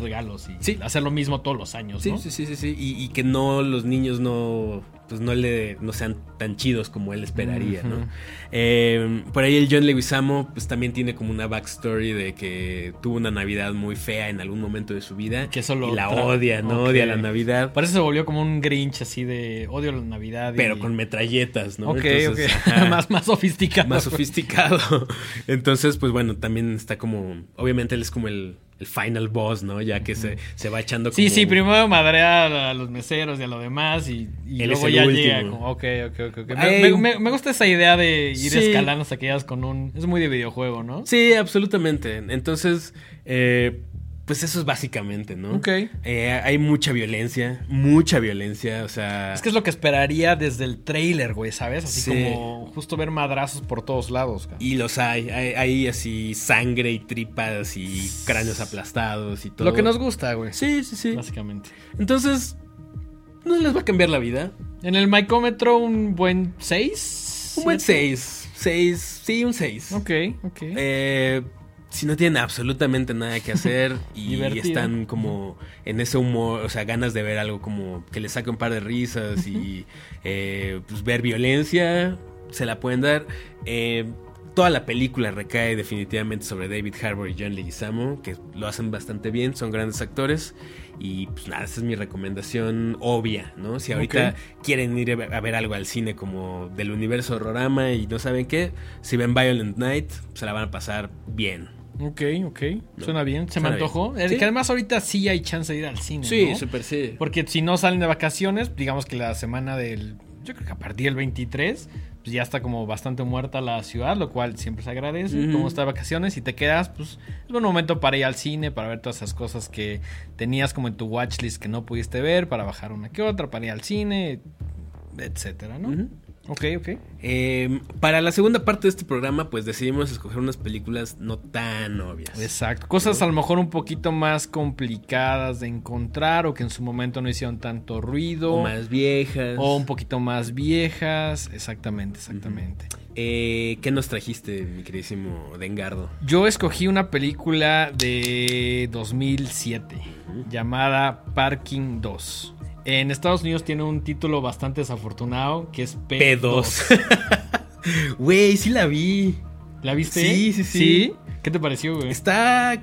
regalos y Sí. hacer lo mismo todos los años, Sí, ¿no? sí, sí, sí, sí. Y, y que no, los niños no, pues no le, no sean tan chidos como él esperaría. ¿no? Eh, por ahí el John Leguizamo, pues también tiene como una backstory de que tuvo una Navidad muy fea en algún momento de su vida. Que eso lo y la odia, ¿no? Odia la Navidad. Por eso se volvió como un Grinch así de odio la Navidad. y- Pero con metralletas, ¿no? Ok, Entonces, ok. ajá. más, más sofisticado. más sofisticado. Entonces, pues bueno, también está como. Obviamente él es como el, el final boss, ¿no? Ya que se, se va echando como. Sí, sí, primero madrea a los meseros y a lo demás y, luego ya último. llega como, ok, ok, ok. ok. Me, me- me- me gusta esa idea de ir Sí. escalando hasta que llegas con un... Es muy de videojuego, ¿no? Sí, absolutamente. Entonces, eh, pues eso es básicamente, ¿no? Ok. Eh, hay mucha violencia, mucha violencia, o sea. Es que es lo que esperaría desde el trailer, güey, ¿sabes? Así Sí. como justo ver madrazos por todos lados. Y los hay, hay, hay así sangre y tripas y cráneos aplastados y todo. Lo que nos gusta, güey. Sí, sí, sí. Básicamente. Entonces, no les va a cambiar la vida. En el micómetro un buen 6. Un buen 6. 6, sí, un 6. Ok, ok. Eh, si no tienen absolutamente nada que hacer y están como en ese humor, o sea, ganas de ver algo como que les saque un par de risas y eh, pues ver violencia, se la pueden dar. Eh, toda la película recae definitivamente sobre David Harbour y John Leguizamo, que lo hacen bastante bien, son grandes actores. Y pues nada, esa es mi recomendación obvia, ¿no? Si ahorita quieren ir a ver algo al cine como del universo Horrorama y no saben qué, si ven Violent Night, se la van a pasar bien. Ok, ok. Suena bien. Se Suena me antojó. bien. Sí. Que además ahorita sí hay chance de ir al cine. ¿no? súper sí. Porque si no salen de vacaciones, digamos que la semana del. Yo creo que a partir del 23, pues ya está como bastante muerta la ciudad, lo cual siempre se agradece. Ujú. Como está de vacaciones y te quedas, pues es buen momento para ir al cine, para ver todas esas cosas que tenías como en tu watchlist que no pudiste ver, para bajar una que otra, para ir al cine, etcétera, ¿no? Ujú. Ok, ok. Eh, para la segunda parte de este programa, pues decidimos escoger unas películas no tan obvias. Exacto. Cosas a lo mejor un poquito más complicadas de encontrar o que en su momento no hicieron tanto ruido. O más viejas. O un poquito más viejas. Exactamente, exactamente. Eh, ¿Qué nos trajiste, mi queridísimo Dengardo? Yo escogí una película de 2007 llamada Parking 2. En Estados Unidos tiene un título bastante desafortunado que es P2. P2. Güey, sí la vi. ¿La viste? Sí, sí, sí. ¿Qué te pareció, güey? Está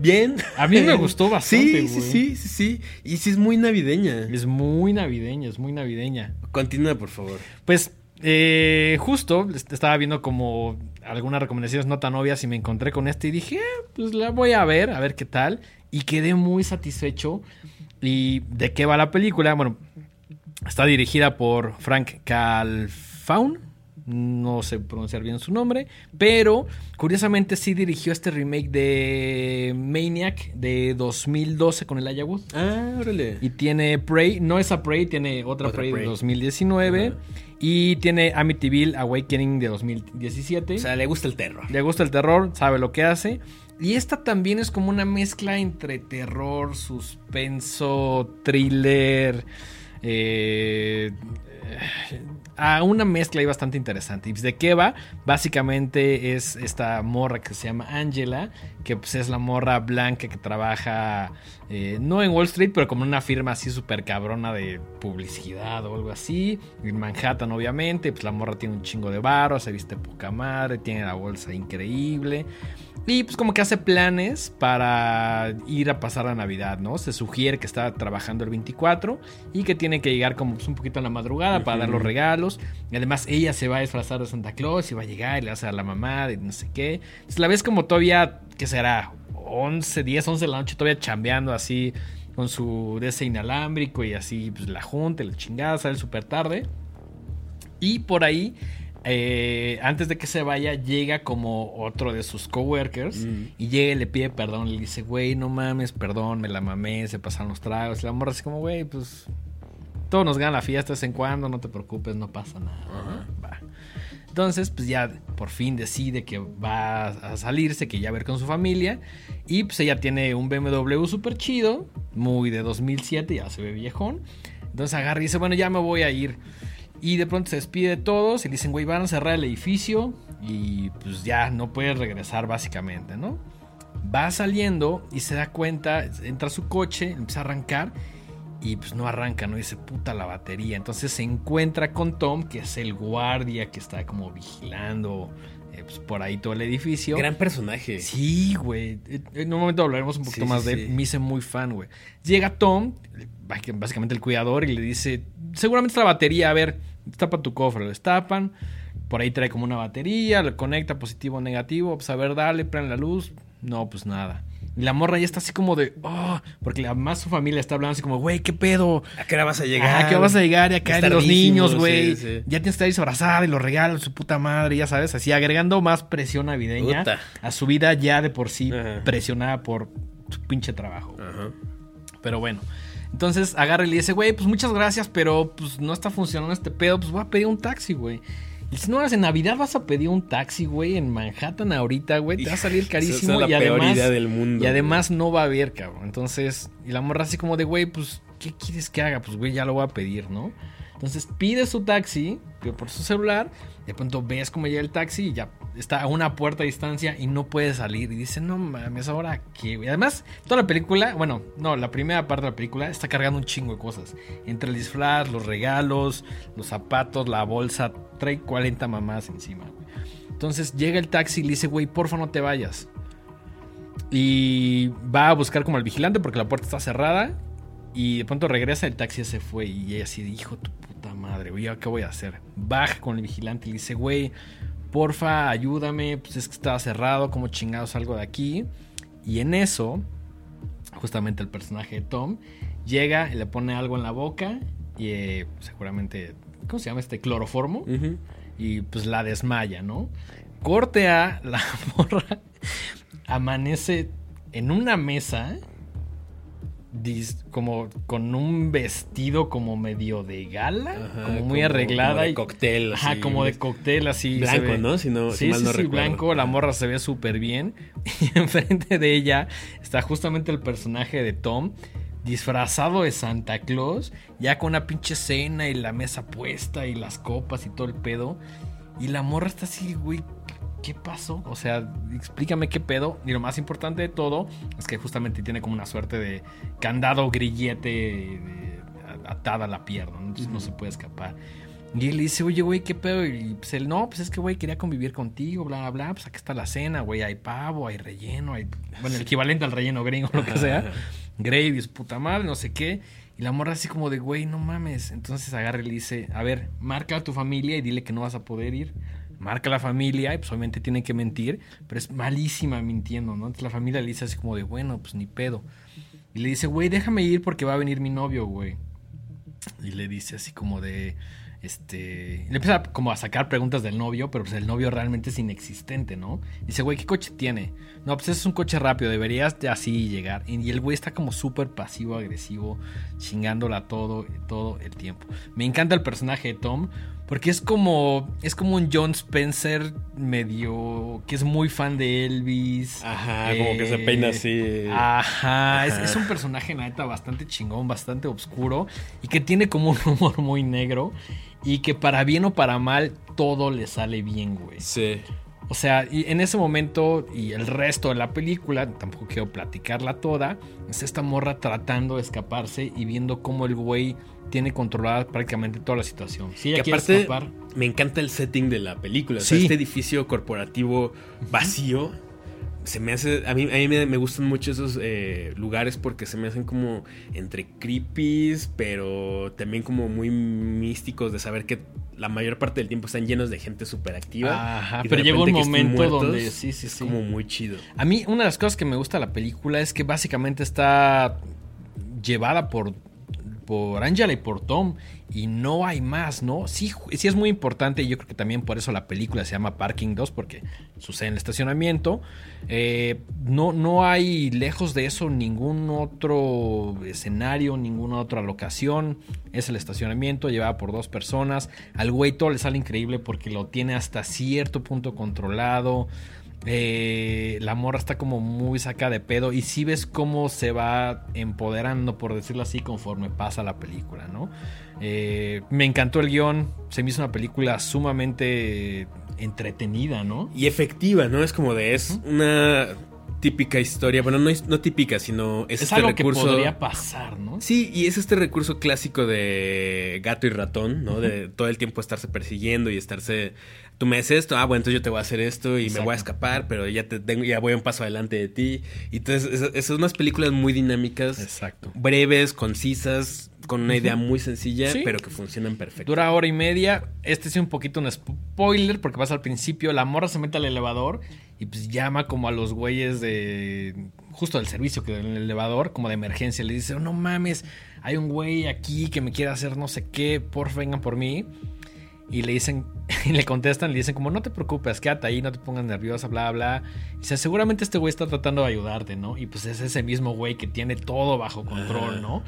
bien. A mí me gustó bastante, Sí, sí, sí, sí, sí. Y sí es muy navideña. Es muy navideña, es muy navideña. Continúa, por favor. Pues eh, justo est- estaba viendo como algunas recomendaciones no tan obvias y me encontré con este y dije, "Ah, pues la voy a ver, a ver qué tal. Y quedé muy satisfecho. ¿Y de qué va la película? Bueno, está dirigida por Frank Calfaun. No sé pronunciar bien su nombre, pero curiosamente sí dirigió este remake de Maniac de 2012 con el Wood. Ah, órale. Y tiene Prey, no esa Prey, tiene otra, Otra Prey, Prey. de 2019. Ajá. Y tiene Amityville Awakening de 2017. O sea, le gusta el terror. Le gusta el terror, sabe lo que hace. Y esta también es como una mezcla entre terror, suspenso, thriller. eh, a una mezcla ahí bastante interesante. ¿Y de qué va? Básicamente es esta morra que se llama Angela, que pues es la morra blanca que trabaja eh, no en Wall Street, pero como en una firma así súper cabrona de publicidad o algo así. En Manhattan, obviamente, pues la morra tiene un chingo de barro, se viste poca madre, tiene la bolsa increíble. Y pues como que hace planes para ir a pasar la Navidad, ¿no? Se sugiere que está trabajando el 24 y que tiene que llegar como pues, un poquito en la madrugada para dar los regalos. Y además ella se va a disfrazar de Santa Claus y va a llegar y le va a a la mamá de no sé qué. Entonces la ves como todavía, ¿qué será? 11, 10, 11 de la noche todavía chambeando así con su ese inalámbrico y así pues la junta, la chingada, sale súper tarde. Y por ahí, eh, antes de que se vaya, llega como otro de sus coworkers Mm. y llega y le pide perdón. Le dice, güey, no mames, perdón, me la mamé, se pasaron los tragos. Y la morra así como, güey, pues todos nos ganan la fiesta de vez en cuando, no te preocupes, no pasa nada. Va. Entonces, pues ya por fin decide que va a salirse, que ya va a ver con su familia. Y pues ella tiene un BMW súper chido, muy de 2007, ya se ve viejón. Entonces agarra y dice, bueno, ya me voy a ir. Y de pronto se despide de todos y le dicen, güey, van a cerrar el edificio y pues ya no puedes regresar básicamente, ¿no? Va saliendo y se da cuenta, entra a su coche, empieza a arrancar y pues no arranca, no dice puta la batería. Entonces se encuentra con Tom, que es el guardia que está como vigilando eh, pues, por ahí todo el edificio. Gran personaje. Sí, güey. En un momento hablaremos un poquito Sí, más sí, de él. sí. Me hice muy fan, güey. Llega Tom, básicamente el cuidador, y le dice: Seguramente es la batería, a ver, tapa tu cofre. Lo destapan. Por ahí trae como una batería, lo conecta positivo o negativo. Pues a ver, dale, prende la luz. No, pues nada. Y la morra ya está así como de, oh, porque además su familia está hablando así como, güey, ¿qué pedo? ¿A qué hora vas a llegar? Ah, que vas a llegar y acá de los niños, güey. sí. Ya tienes que estar disfrazada y los regalos, su puta madre, ya sabes, así agregando más presión navideña Puta. a su vida ya de por sí Ajá. presionada por su pinche trabajo. Ajá. Pero bueno. Entonces agarra y le dice, güey, pues muchas gracias, pero pues no está funcionando este pedo, pues voy a pedir un taxi, güey. Y si no, en Navidad vas a pedir un taxi, güey, en Manhattan ahorita, güey, te va a salir Esa carísimo es la y peor además idea del mundo, y además no va a haber, cabrón. Entonces, y la morra así como de, güey, pues ¿qué quieres que haga? Pues güey, ya lo voy a pedir, ¿no? Entonces pide su taxi por su celular. De pronto ves cómo llega el taxi y ya está a una puerta de distancia y no puede salir. Y dice, no mames, ahora qué, güey. Además, toda la película, bueno, no, la primera parte de la película está cargando un chingo de cosas. Entre el disfraz, los regalos, los zapatos, la bolsa, trae 40 mamás encima, güey. Entonces llega el taxi y le dice, güey, porfa no te vayas. Y va a buscar como al vigilante porque la puerta está cerrada. Y de pronto regresa, el taxi se fue. Y ella así, hijo de tu puta madre, güey, ¿qué voy a hacer? Baja con el vigilante y le dice, güey, porfa, ayúdame. Pues es que estaba cerrado, como chingados salgo de aquí. Y en eso, justamente el personaje de Tom llega y le pone algo en la boca. Y eh, seguramente, ¿cómo se llama este? Cloroformo y pues la desmaya, ¿no? Corte a la morra, amanece en una mesa, como con un vestido como medio de gala, Ajá, como muy arreglada como de y cóctel, Ajá, como de cóctel así. se Blanco, ve. ¿no? Si no- si sí, mal sí, no sí, recuerdo. blanco, la morra se ve súper bien. Y enfrente de ella está justamente el personaje de Tom, disfrazado de Santa Claus, ya con una pinche cena y la mesa puesta y las copas y todo el pedo. Y la morra está así, güey, ¿qué pasó? O sea, explícame qué pedo. Y lo más importante de todo es que justamente tiene como una suerte de candado grillete de- atada a la pierna, ¿no? entonces no se puede escapar. Y él le dice, oye, güey, ¿qué pedo? Y pues él, no, pues es que, güey, quería convivir contigo, bla, bla, bla. Pues aquí está la cena, güey. Hay pavo, hay relleno, hay... Bueno, el equivalente al relleno gringo, lo que sea. Gravy, es puta madre, no sé qué. Y la morra así como de, güey, no mames. Entonces agarra y le dice, a ver, marca a tu familia y dile que no vas a poder ir. Marca la familia y pues obviamente tienen que mentir, pero es malísima mintiendo, ¿no? Entonces la familia le dice así como de, bueno, pues ni pedo. Y le dice, güey, déjame ir porque va a venir mi novio, güey. Y le dice así como de. Este. Le empieza como a sacar preguntas del novio, pero pues el novio realmente es inexistente, ¿no? Dice, güey, ¿qué coche tiene? No, pues es un coche rápido, deberías de así llegar. Y el güey está como súper pasivo, agresivo, chingándola todo, todo el tiempo. Me encanta el personaje de Tom, porque es como. Es como un John Spencer medio. que es muy fan de Elvis. Ajá, como que se peina así. Ajá, es, Ajá. es un personaje, neta, bastante chingón, bastante oscuro y que tiene como un humor muy negro y que para bien o para mal todo le sale bien, güey. Sí. O sea, y en ese momento y el resto de la película, tampoco quiero platicarla toda, es esta morra tratando de escaparse y viendo cómo el güey tiene controlada prácticamente toda la situación. Si ella Que aparte, escapar, me encanta el setting de la película. O sea, Sí. este edificio corporativo vacío. Se me hace. A mí, a mí me, me gustan mucho esos eh, lugares porque se me hacen como entre creepies, pero también como muy místicos de saber que la mayor parte del tiempo están llenos de gente súper activa. Ajá, pero llegó un momento muertos, donde sí, sí, es sí. como muy chido. A mí una de las cosas que me gusta de la película es que básicamente está llevada por, por Angela y por Tom y no hay más, ¿no? Sí, sí es muy importante y yo creo que también por eso la película se llama Parking 2 porque sucede en el estacionamiento. Eh, no, no hay lejos de eso ningún otro escenario, ninguna otra locación. Es el estacionamiento llevada por dos personas. Al güey todo le sale increíble porque lo tiene hasta cierto punto controlado. Eh, la morra está como muy saca de pedo y si ves cómo se va empoderando, por decirlo así, conforme pasa la película, ¿no? Eh, me encantó el guion, se me hizo una película sumamente entretenida, ¿no? Y efectiva, ¿no? Es como de. Es una. Típica historia, bueno, no, es- no típica, sino es, Es este algo recurso. que podría pasar, ¿no? Sí, y es este recurso clásico de gato y ratón, ¿no? De todo el tiempo estarse persiguiendo y estarse. Tú me haces esto, ah, bueno, entonces yo te voy a hacer esto y me voy a escapar, pero ya te tengo, ya voy un paso adelante de ti. Y entonces, esas son unas películas muy dinámicas, Exacto. breves, concisas, con una idea muy sencilla, Sí. pero que funcionan perfecto. Dura hora y media. Este sí un poquito un spoiler porque pasa al principio. La morra se mete al elevador y pues llama como a los güeyes de... Justo del servicio que del elevador, como de emergencia. Le dice, oh, no mames, hay un güey aquí que me quiere hacer no sé qué, por vengan por mí. Y le dicen, y le contestan, le dicen como, no te preocupes, quédate ahí, no te pongas nerviosa, bla, bla. Y dice, seguramente este güey está tratando de ayudarte, ¿no? Y pues es ese mismo güey que tiene todo bajo control, Ajá. ¿no?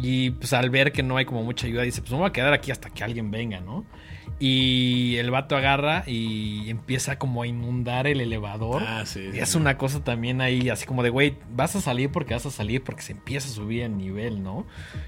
Y pues al ver que no hay como mucha ayuda, dice, pues me voy a quedar aquí hasta que alguien venga, ¿no? Y el vato agarra y empieza como a inundar el elevador. Ah, sí, Y sí. es una cosa también ahí, así como de, güey, vas a salir porque vas a salir porque se empieza a subir el nivel, ¿no?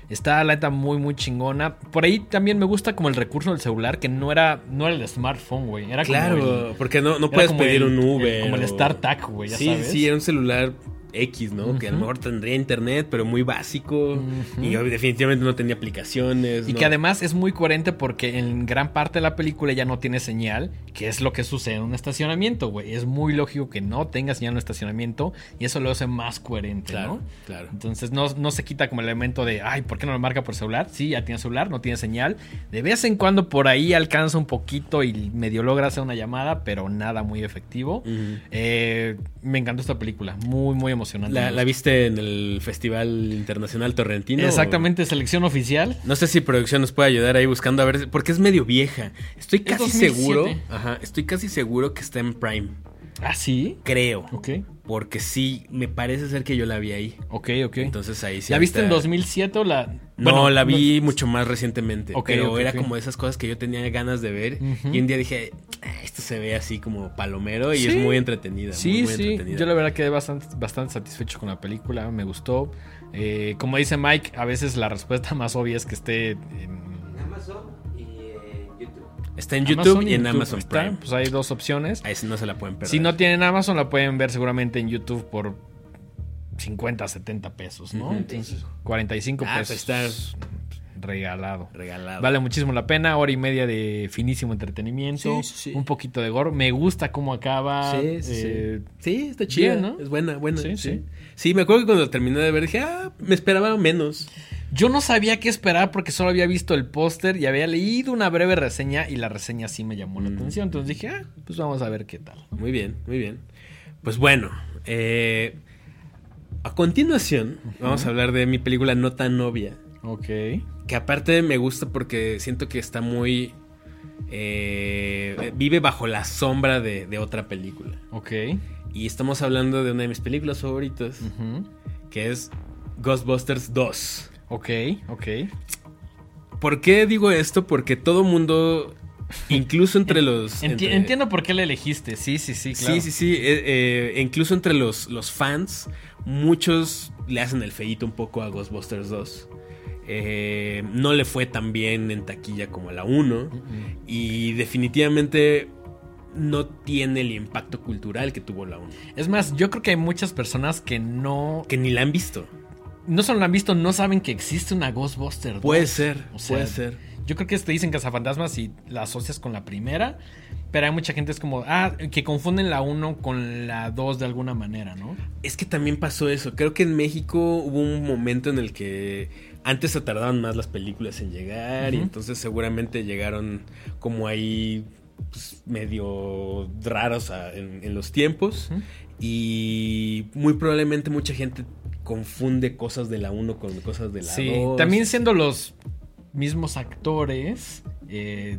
Está la neta muy, muy chingona. Por ahí también me gusta como el recurso del celular, que no era, no era el smartphone, güey. Era como Claro, el- porque no, no puedes como pedir el- un Uber. el- como el o- StarTAC, güey, sí, sabes. sí, era un celular X, ¿no? Que a lo mejor tendría internet, pero muy básico. Ujú. Y definitivamente no tenía aplicaciones. Y ¿no? que además es muy coherente porque en gran parte de la película ya no tiene señal, que es lo que sucede en un estacionamiento, güey. Es muy lógico que no tenga señal en un estacionamiento y eso lo hace más coherente, Claro, ¿no? claro. Entonces no, no se quita como el elemento de, ay, ¿por qué no me marca por celular? Sí, ya tiene celular, no tiene señal. De vez en cuando por ahí alcanza un poquito y medio logra hacer una llamada, pero nada muy efectivo. Eh, me encantó esta película, muy, muy emocionante. ¿La, la viste en el Festival Internacional Torrentino? Exactamente, selección oficial. No sé si producción nos puede ayudar ahí buscando a ver, porque es medio vieja. Estoy Es casi 2007. seguro, ajá, estoy casi seguro que está en Prime. Ah, sí. Creo. Ok, Porque sí, me parece ser que yo la vi ahí. ok, ok. Entonces ahí sí. ¿La viste en ahorita- 2007 o la...? No, bueno, la vi mucho más recientemente. Ok, pero era ok. como de esas cosas que yo tenía ganas de ver. Y un día dije, "Ah, esto se ve así como palomero y Sí. es muy entretenida. Sí, muy, muy sí. entretenida. Yo la verdad quedé bastante, bastante satisfecho con la película. Me gustó. Eh, como dice Mike, a veces la respuesta más obvia es que esté en Está en Amazon YouTube y en YouTube. Amazon Está, Prime. Pues hay dos opciones. Ahí sí no se la pueden perder. Si no tienen Amazon, la pueden ver seguramente en YouTube por 50, 70 pesos, ¿no? Entonces, 45 Ah, pues pesos. está- Regalado. Regalado. Vale muchísimo la pena, hora y media de finísimo entretenimiento, Sí, sí, sí. un poquito de gore. Me gusta cómo acaba. Sí, sí, sí. eh, Sí, está bien, ¿no? Es buena, buena. Sí, Sí, sí. sí. me acuerdo que cuando terminé de ver dije, ah, me esperaba menos. Yo no sabía qué esperar porque solo había visto el póster y había leído una breve reseña y la reseña sí me llamó la Mm. atención. Entonces dije, ah, pues vamos a ver qué tal. Muy bien, muy bien. Pues bueno, eh, a continuación vamos a hablar de mi película No tan novia. Ok. Que aparte me gusta porque siento que está muy... eh, vive bajo la sombra de, de otra película. Ok. Y estamos hablando de una de mis películas favoritas, que es Ghostbusters 2. Ok, ok. ¿Por qué digo esto? Porque todo mundo, incluso entre los... Enti- entre- Entiendo por qué la elegiste. Sí, sí, sí, claro. Sí, sí, sí. eh, eh, incluso entre los, los fans, muchos le hacen el feíto un poco a Ghostbusters 2. Eh, no le fue tan bien en taquilla como la 1. Ujú. Y definitivamente no tiene el impacto cultural que tuvo la 1. Es más, yo creo que hay muchas personas que no. Que ni la han visto. No solo la han visto, no saben que existe una Ghostbuster. 2. Puede ser, O sea, puede ser. Yo creo que te dicen cazafantasmas y la asocias con la primera. Pero hay mucha gente es como, ah, que confunden la 1 con la 2 de alguna manera, ¿no? Es que también pasó eso. Creo que en México hubo un momento en el que antes se tardaban más las películas en llegar y entonces seguramente llegaron como ahí pues, medio raros a- en, en los tiempos y muy probablemente mucha gente confunde cosas de la 1 con cosas de la 2. Sí, también siendo los mismos actores, eh,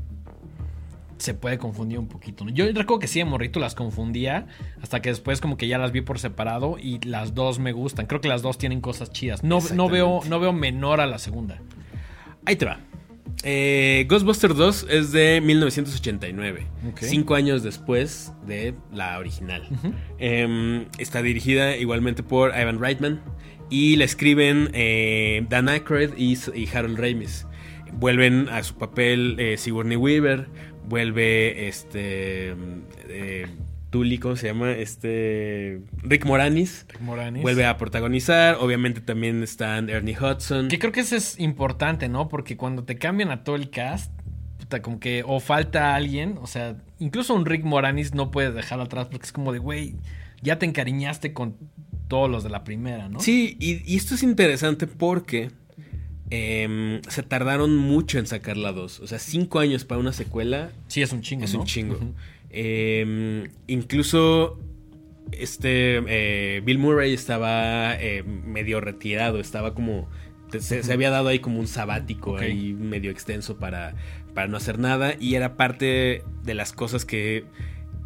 se puede confundir un poquito. ¿no? Yo recuerdo que sí, de morrito las confundía, hasta que después como que ya las vi por separado y las dos me gustan. Creo que las dos tienen cosas chidas. No, no, veo, no veo menor a la segunda. Ahí te va. Eh, Ghostbusters 2 es de 1989, Ok. cinco años después de la original. Em, está dirigida igualmente por Ivan Reitman y la escriben eh, Dan Aykroyd y, y Harold Ramis. Vuelven a su papel eh, Sigourney Weaver, vuelve este... ¿cómo se llama? Este. Rick Moranis. Rick Moranis. Vuelve a protagonizar. Obviamente también están Ernie Hudson. Que creo que eso es importante, ¿no? Porque cuando te cambian a todo el cast, puta, como que o falta alguien, o sea, incluso un Rick Moranis no puedes dejarlo atrás porque es como de, güey, ya te encariñaste con todos los de la primera, ¿no? Sí, y, y esto es interesante porque em, se tardaron mucho en sacar la 2. O sea, cinco años para una secuela Sí, es un chingo, es ¿no? un chingo. Em, incluso este eh, Bill Murray estaba eh, medio retirado, estaba como se, se había dado ahí como un sabático ahí medio extenso para, para no hacer nada y era parte de las cosas que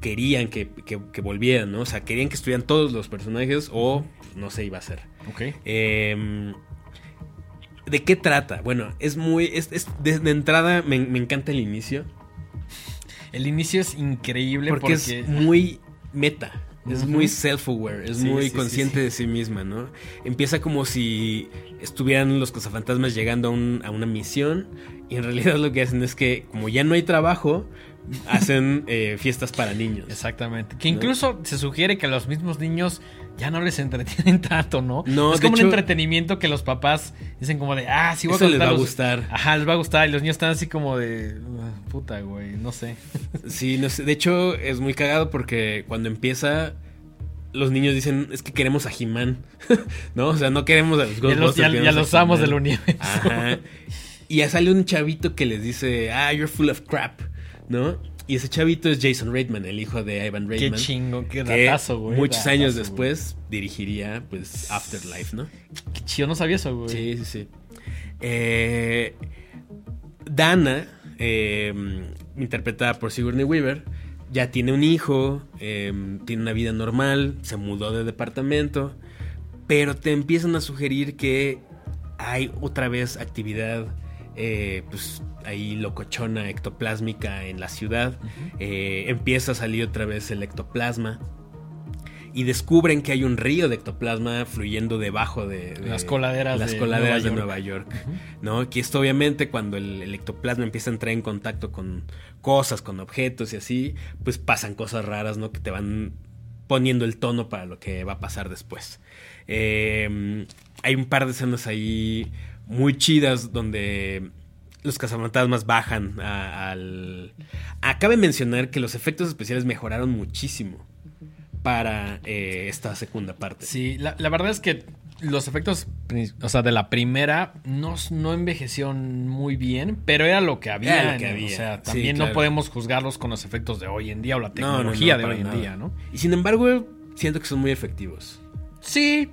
querían que, que- que volvieran, ¿no? O sea, querían que estuvieran todos los personajes o no se iba a hacer. Ok. Em, ¿De qué trata? Bueno, es muy... Es, es- de, de entrada me, me encanta el inicio. El inicio es increíble Porque, porque, es muy meta. Es muy self-aware, es Sí, muy sí, consciente sí. de sí misma, ¿no? Empieza como si estuvieran los cazafantasmas llegando a, un- a una misión y en realidad lo que hacen es que como ya no hay trabajo, hacen eh, fiestas para niños. Exactamente. Que incluso se sugiere que los mismos niños ya no les entretienen tanto, ¿no? No, es como hecho- un entretenimiento que los papás dicen como de, ah, sí voy Eso a les va a gustar. Ajá, les va a gustar. Y los niños están así como de, "Ah, puta, güey, no sé. Sí, no sé. De hecho, es muy cagado porque cuando empieza, los niños dicen, es que queremos a He-Man. ¿No? O sea, no queremos a los Ya los, Ghostbusters. ya, ya los amos del universo. Ajá. Y ya sale un chavito que les dice, ah, you're full of crap, ¿no? Y ese chavito es Jason Reitman, el hijo de Ivan Qué Reitman. chingo, qué datazo, güey. muchos años después dirigiría, pues, Afterlife, ¿no? Qué chido, no sabía eso, güey. Sí, sí, sí. Eh, Dana, eh, interpretada por Sigourney Weaver, ya tiene un hijo, eh, tiene una vida normal, se mudó de departamento, pero te empiezan a sugerir que hay otra vez actividad, eh, pues ahí locochona, ectoplásmica en la ciudad. Eh, empieza a salir otra vez el ectoplasma. Y descubren que hay un río de ectoplasma fluyendo debajo de, de- Las coladeras las de coladeras de Nueva Nueva York. ¿no? Que esto obviamente cuando el, el ectoplasma empieza a entrar en contacto con cosas, con objetos y así, pues pasan cosas raras, ¿no? Que te van poniendo el tono para lo que va a pasar después. Eh, hay un par de escenas ahí muy chidas donde los cazafantasmas bajan a- al... Acabe mencionar que los efectos especiales mejoraron muchísimo para eh, esta segunda parte. Sí, la, la verdad es que los efectos, o sea, de la primera no, no envejecieron muy bien, pero era lo que había. Era lo que había. O sea, Sí, también claro. no podemos juzgarlos con los efectos de hoy en día o la No, no, tecnología no, de hoy en nada. día, ¿no? Y sin embargo, siento que son muy efectivos. Sí,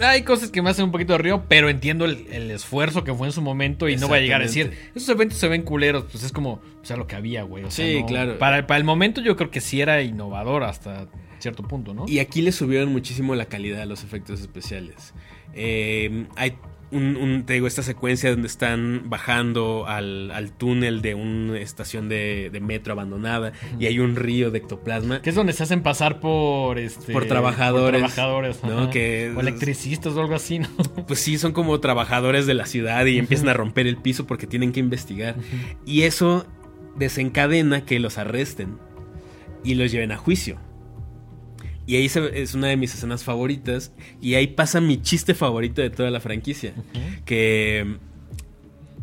hay cosas que me hacen un poquito de río, pero entiendo el, el esfuerzo que fue en su momento y no voy a llegar a decir, esos eventos se ven culeros, pues es como, o sea, lo que había, güey. O sea, Sí, no- claro. Para, para el momento yo creo que sí era innovador hasta cierto punto, ¿no? Y aquí le subieron muchísimo la calidad de los efectos especiales. Eh, hay un, un- te digo, esta secuencia donde están bajando al, al túnel de una estación de, de metro abandonada y hay un río de ectoplasma. Que es donde se hacen pasar por este Por trabajadores, por trabajadores, ¿no? Que- o electricistas o algo así, ¿no? Pues sí, son como trabajadores de la ciudad y empiezan a romper el piso porque tienen que investigar. Y eso desencadena que los arresten y los lleven a juicio. Y ahí se- es una de mis escenas favoritas. Y ahí pasa mi chiste favorito de toda la franquicia. Que mm,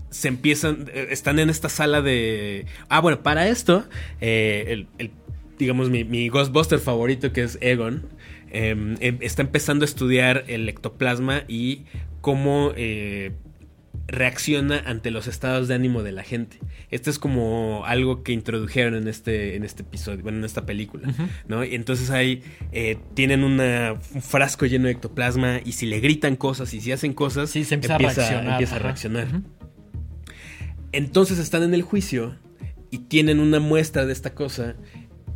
se empiezan. eh, Están en esta sala de. Ah, bueno, para esto. eh, el, el- digamos, mi, mi Ghostbuster favorito, que es Egon. em, em, está empezando a estudiar el ectoplasma y cómo. eh, reacciona ante los estados de ánimo de la gente. Esto es como algo que introdujeron en este, en este episodio, bueno, en esta película, ¿no? Y entonces ahí eh, tienen una- un frasco lleno de ectoplasma y si le gritan cosas y si hacen cosas, Sí, se empieza a reaccionar, empieza a ajá. reaccionar. Entonces están en el juicio y tienen una muestra de esta cosa.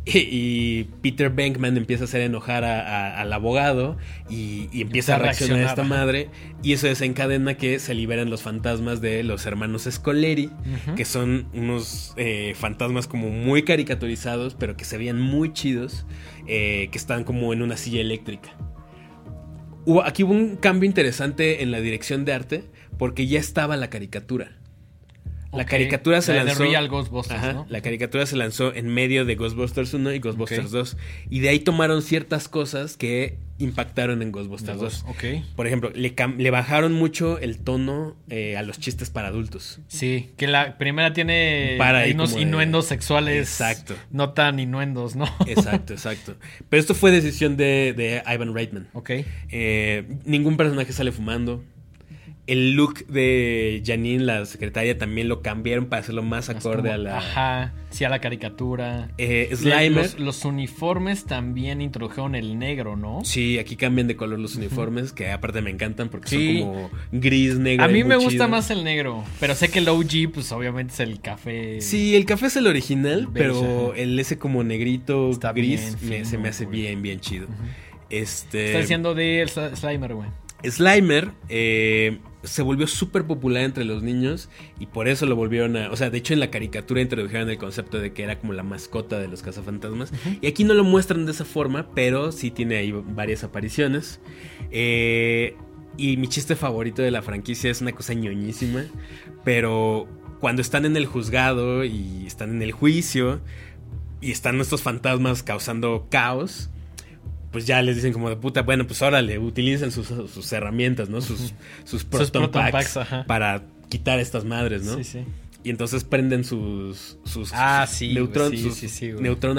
Y, y Peter Bankman empieza a hacer enojar a- a- al abogado y, y empieza a reaccionar a esta madre. Y eso desencadena que se liberan los fantasmas de los hermanos Scoleri, que son unos eh, fantasmas como muy caricaturizados, pero que se veían muy chidos, eh, que están como en una silla eléctrica. Hubo- aquí hubo un cambio interesante en la dirección de arte, porque ya estaba la caricatura. La caricatura se La de lanzó. Real Ghostbusters, Ajá, ¿no? La caricatura se lanzó en medio de Ghostbusters 1 y Ghostbusters Ok. 2. Y de ahí tomaron ciertas cosas que impactaron en Ghostbusters 2. Ok. Por ejemplo, le, bajaron mucho el tono eh, a los chistes para adultos. Sí, que la primera tiene Para unos de- innuendos sexuales. Exacto. No tan innuendos, ¿no? Exacto, exacto. Pero esto fue decisión de, de Ivan Reitman. ok. Eh, ningún personaje sale fumando. El look de Janine, la secretaria, también lo cambiaron para hacerlo más acorde como- a la. Ajá, sí, a la caricatura. Eh, Slimer. Los, los uniformes también introdujeron el negro, ¿no? Sí, aquí cambian de color los uniformes, que aparte me encantan porque Sí. son como gris, negro. A mí me gusta chido. más el negro, pero sé que el OG, pues obviamente es el café. Sí, el café es el original, Beige, pero ajá. el ese como negrito, Está gris, bien me- se me hace bien, bien chido. Este. Está diciendo de Slimer, güey. Slimer eh, se volvió súper popular entre los niños y por eso lo volvieron a... O sea, de hecho en la caricatura introdujeron el concepto de que era como la mascota de los cazafantasmas. Y aquí no lo muestran de esa forma, pero sí tiene ahí varias apariciones. Eh, y mi chiste favorito de la franquicia es una cosa ñoñísima, pero cuando están en el juzgado y están en el juicio y están estos fantasmas causando caos pues ya les dicen como de puta, bueno, pues órale, utilicen sus, sus herramientas, ¿no? Sus, sus proton, proton packs para quitar estas madres, ¿no? Sí, sí. Y entonces prenden sus, sus, Ah, sus sí, neutron, sí, sus sí, neutron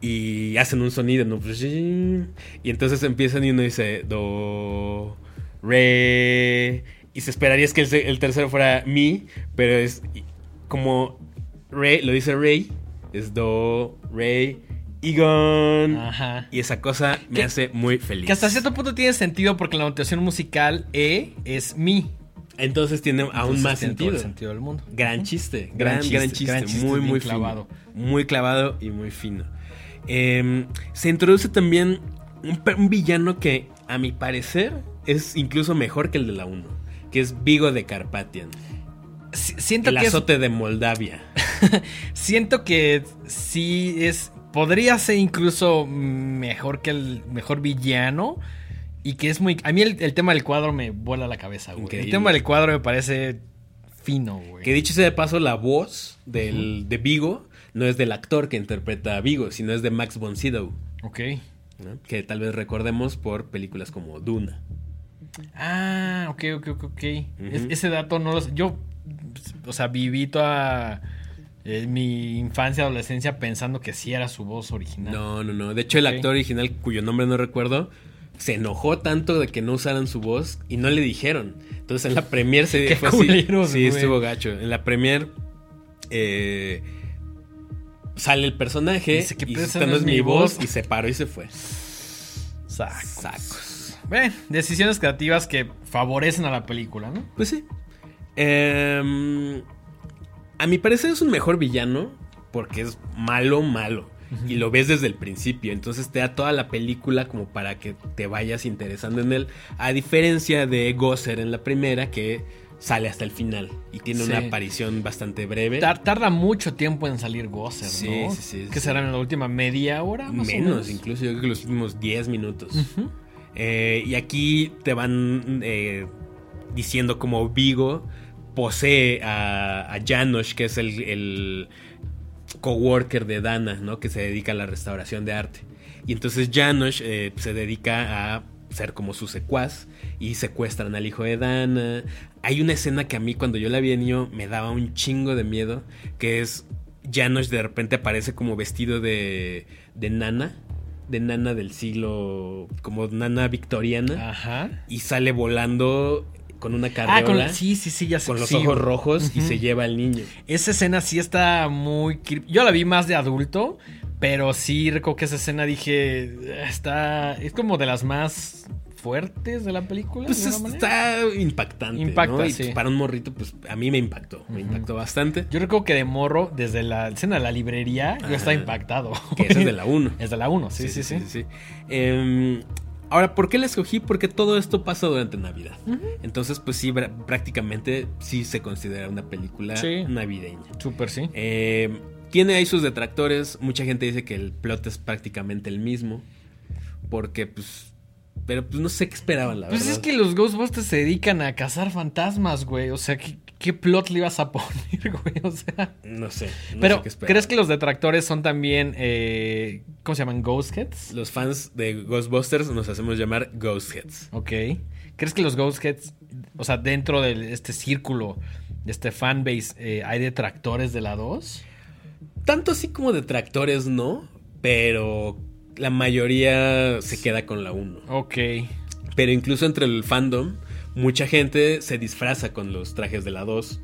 y hacen un sonido, ¿no? Y entonces empiezan y uno dice do, re, y se esperaría es que el, el tercero fuera mi, pero es como re, lo dice rey, es do, re, Egon. Ajá. Y esa cosa me Que- hace muy feliz. Que hasta cierto punto tiene sentido porque la notación musical E es mi. Entonces tiene aún Entonces más tiene todo sentido. el sentido del mundo. Gran chiste, Gran gran, chiste, gran chiste, gran chiste, muy, muy clavado. clavado. Muy clavado y muy fino. Eh, se introduce también un, villano que, a mi parecer, es incluso mejor que el de la 1, que es Vigo de Carpathian, Si- Siento el que es azote de Moldavia. Siento que sí es. Podría ser incluso mejor que el mejor villano. Y que es muy. A mí el, el tema del cuadro me vuela la cabeza, güey. El tema del cuadro me parece fino, güey. Que dicho sea de paso, la voz del, de Vigo no es del actor que interpreta a Vigo, sino es de Max von Sydow, Ok. ¿no? que tal vez recordemos por películas como Duna. Ah, ok, ok, ok. Es- Ujú. ese dato no lo sé. Yo, o sea, viví toda eh, mi infancia, adolescencia pensando que sí era su voz original. No, no, no. De hecho, el actor original, cuyo nombre no recuerdo, se enojó tanto de que no usaran su voz y no le dijeron. Entonces en la premier se Qué fue así. Sí, güey. estuvo gacho. En la premier eh, sale el personaje Dice, ¿qué y esta no es mi voz y se paró y se fue. Sacos. Sacos. Bueno, decisiones creativas que favorecen a la película, ¿no? Pues sí. Em, a mi parecer es un mejor villano porque es malo, malo. Y lo ves desde el principio. Entonces te da toda la película como para que te vayas interesando en él. A diferencia de Gosser en la primera, que sale hasta el final. Y tiene una aparición bastante breve. Tar- tarda mucho tiempo en salir Gosser, Sí, ¿no? sí, sí, ¿Qué sí. será en la última media hora? Más o Menos, menos? incluso yo creo que los últimos 10 minutos. Eh, y aquí te van eh, diciendo como Vigo posee a, a Janosch, que es el, el coworker de Dana, ¿no? Que se dedica a la restauración de arte. Y entonces Janosch eh, se dedica a ser como su secuaz y secuestran al hijo de Dana. Hay una escena que a mí cuando yo la vi de niño me daba un chingo de miedo, que es Janosch de repente aparece como vestido de, de nana, de nana del siglo, como nana victoriana, Ajá. y sale volando con una Ah, carreola. con, sí, sí, sí, ya sé. con los sí, ojos güey. rojos y se lleva al niño. Esa escena sí está muy... Yo la vi más de adulto, pero sí recuerdo que esa escena dije... Está... Es como de las más fuertes de la película. Pues de está impactante. Impacta, ¿no? Y sí. para un morrito, pues a mí me impactó. Me impactó bastante. Yo recuerdo que de morro, desde la escena de la librería, yo estaba impactado. Que esa es de la 1. Es de la 1, sí, sí, sí. sí. Em, ahora, ¿por qué la escogí? Porque todo esto pasa durante Navidad. Entonces, pues sí, prácticamente sí se considera una película Sí. navideña. Súper, sí. Eh, tiene ahí sus detractores. Mucha gente dice que el plot es prácticamente el mismo. Porque, pues. Pero pues no sé qué esperaban, la Pues verdad. es que los Ghostbusters se dedican a cazar fantasmas, güey. O sea, ¿qué, ¿qué plot le ibas a poner, güey? O sea. No sé. no pero, sé qué. ¿crees que los detractores son también. eh, ¿Cómo se llaman? ¿Ghostheads? Los fans de Ghostbusters nos hacemos llamar Ghostheads. Ok. ¿Crees que los Ghostheads, o sea, dentro de este círculo, de este fanbase, eh, hay detractores de la 2? Tanto así como detractores, no. Pero la mayoría se queda con la 1. Ok. Pero incluso entre el fandom, mucha gente se disfraza con los trajes de la 2.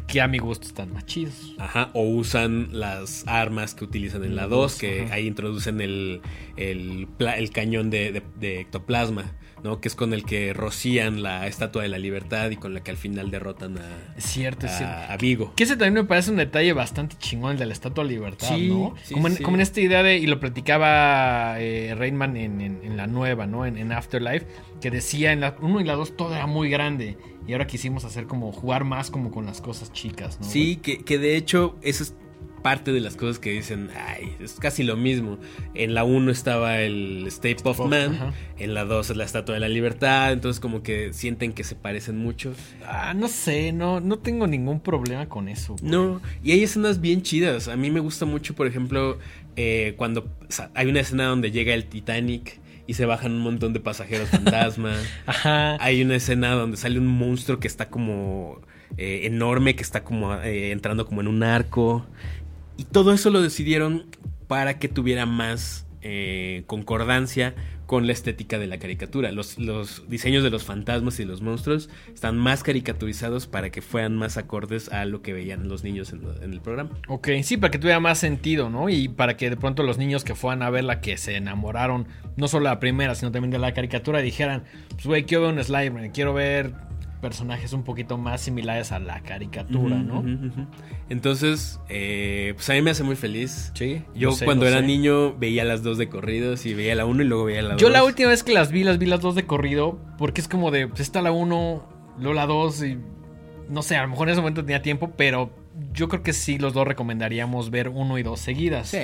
Que a mi gusto están más chidos. Ajá, o usan las armas que utilizan en la 2, que ajá. ahí introducen el, el, cañón de, de- de ectoplasma, ¿no? Que es con el que rocían la estatua de la libertad y con la que al final derrotan a, Es cierto, es cierto. a, Vigo. Que ese también me parece un detalle bastante chingón, el de la Estatua de Libertad, Sí, ¿no? sí, como, en, sí. como en esta idea de, y lo platicaba eh, Rainman en, en- en la nueva, ¿no? En, en Afterlife, que decía en la 1 y la 2 todo era muy grande. Y ahora quisimos hacer como jugar más como con las cosas chicas, ¿no? Sí, que, que de hecho eso es parte de las cosas que dicen, ay, es casi lo mismo. En la 1 estaba el Stay Puft Puft, Man, ajá. en la 2 es la Estatua de la Libertad, entonces como que sienten que se parecen mucho. Ah, no sé, no, no tengo ningún problema con eso. güey. No, y hay escenas bien chidas. A mí me gusta mucho, por ejemplo, eh, cuando o sea, hay una escena donde llega el Titanic y se bajan un montón de pasajeros fantasma. Ajá. hay una escena donde sale un monstruo que está como eh, enorme, que está como eh, entrando como en un arco. Y todo eso lo decidieron para que tuviera más eh, concordancia con la estética de la caricatura. Los, los diseños de los fantasmas y los monstruos están más caricaturizados para que fueran más acordes a lo que veían los niños en, el programa. Ok, sí, para que tuviera más sentido, ¿no? Y para que de pronto los niños que fueran a verla, que se enamoraron, no solo de la primera, sino también de la caricatura, dijeran, pues güey, quiero ver un Slimer, quiero ver personajes un poquito más similares a la caricatura, ¿no? Entonces, eh, pues a mí me hace muy feliz. Sí. Yo sé, cuando era sé. niño veía las dos de corridos y veía la uno y luego veía la dos. Yo la última vez que las vi, las vi las dos de corrido, porque es como de, pues está la uno, luego la dos y no sé, a lo mejor en ese momento tenía tiempo, pero yo creo que sí los dos recomendaríamos ver uno y dos seguidas. Sí.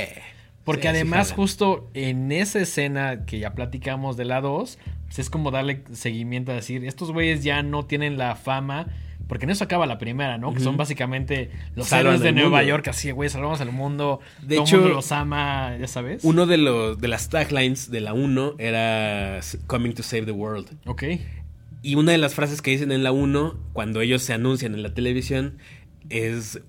Porque Sí, además, justo en esa escena que ya platicamos de la 2, pues es como darle seguimiento a decir, estos güeyes ya no tienen la fama. Porque en eso acaba la primera, ¿no? Que son básicamente los héroes de Nueva mundo. York, así, güey, salvamos al mundo. De todo hecho, mundo los ama, ya sabes. Uno de los de las taglines de la 1 era Coming to Save the World. Ok. Y una de las frases que dicen en la 1, cuando ellos se anuncian en la televisión, es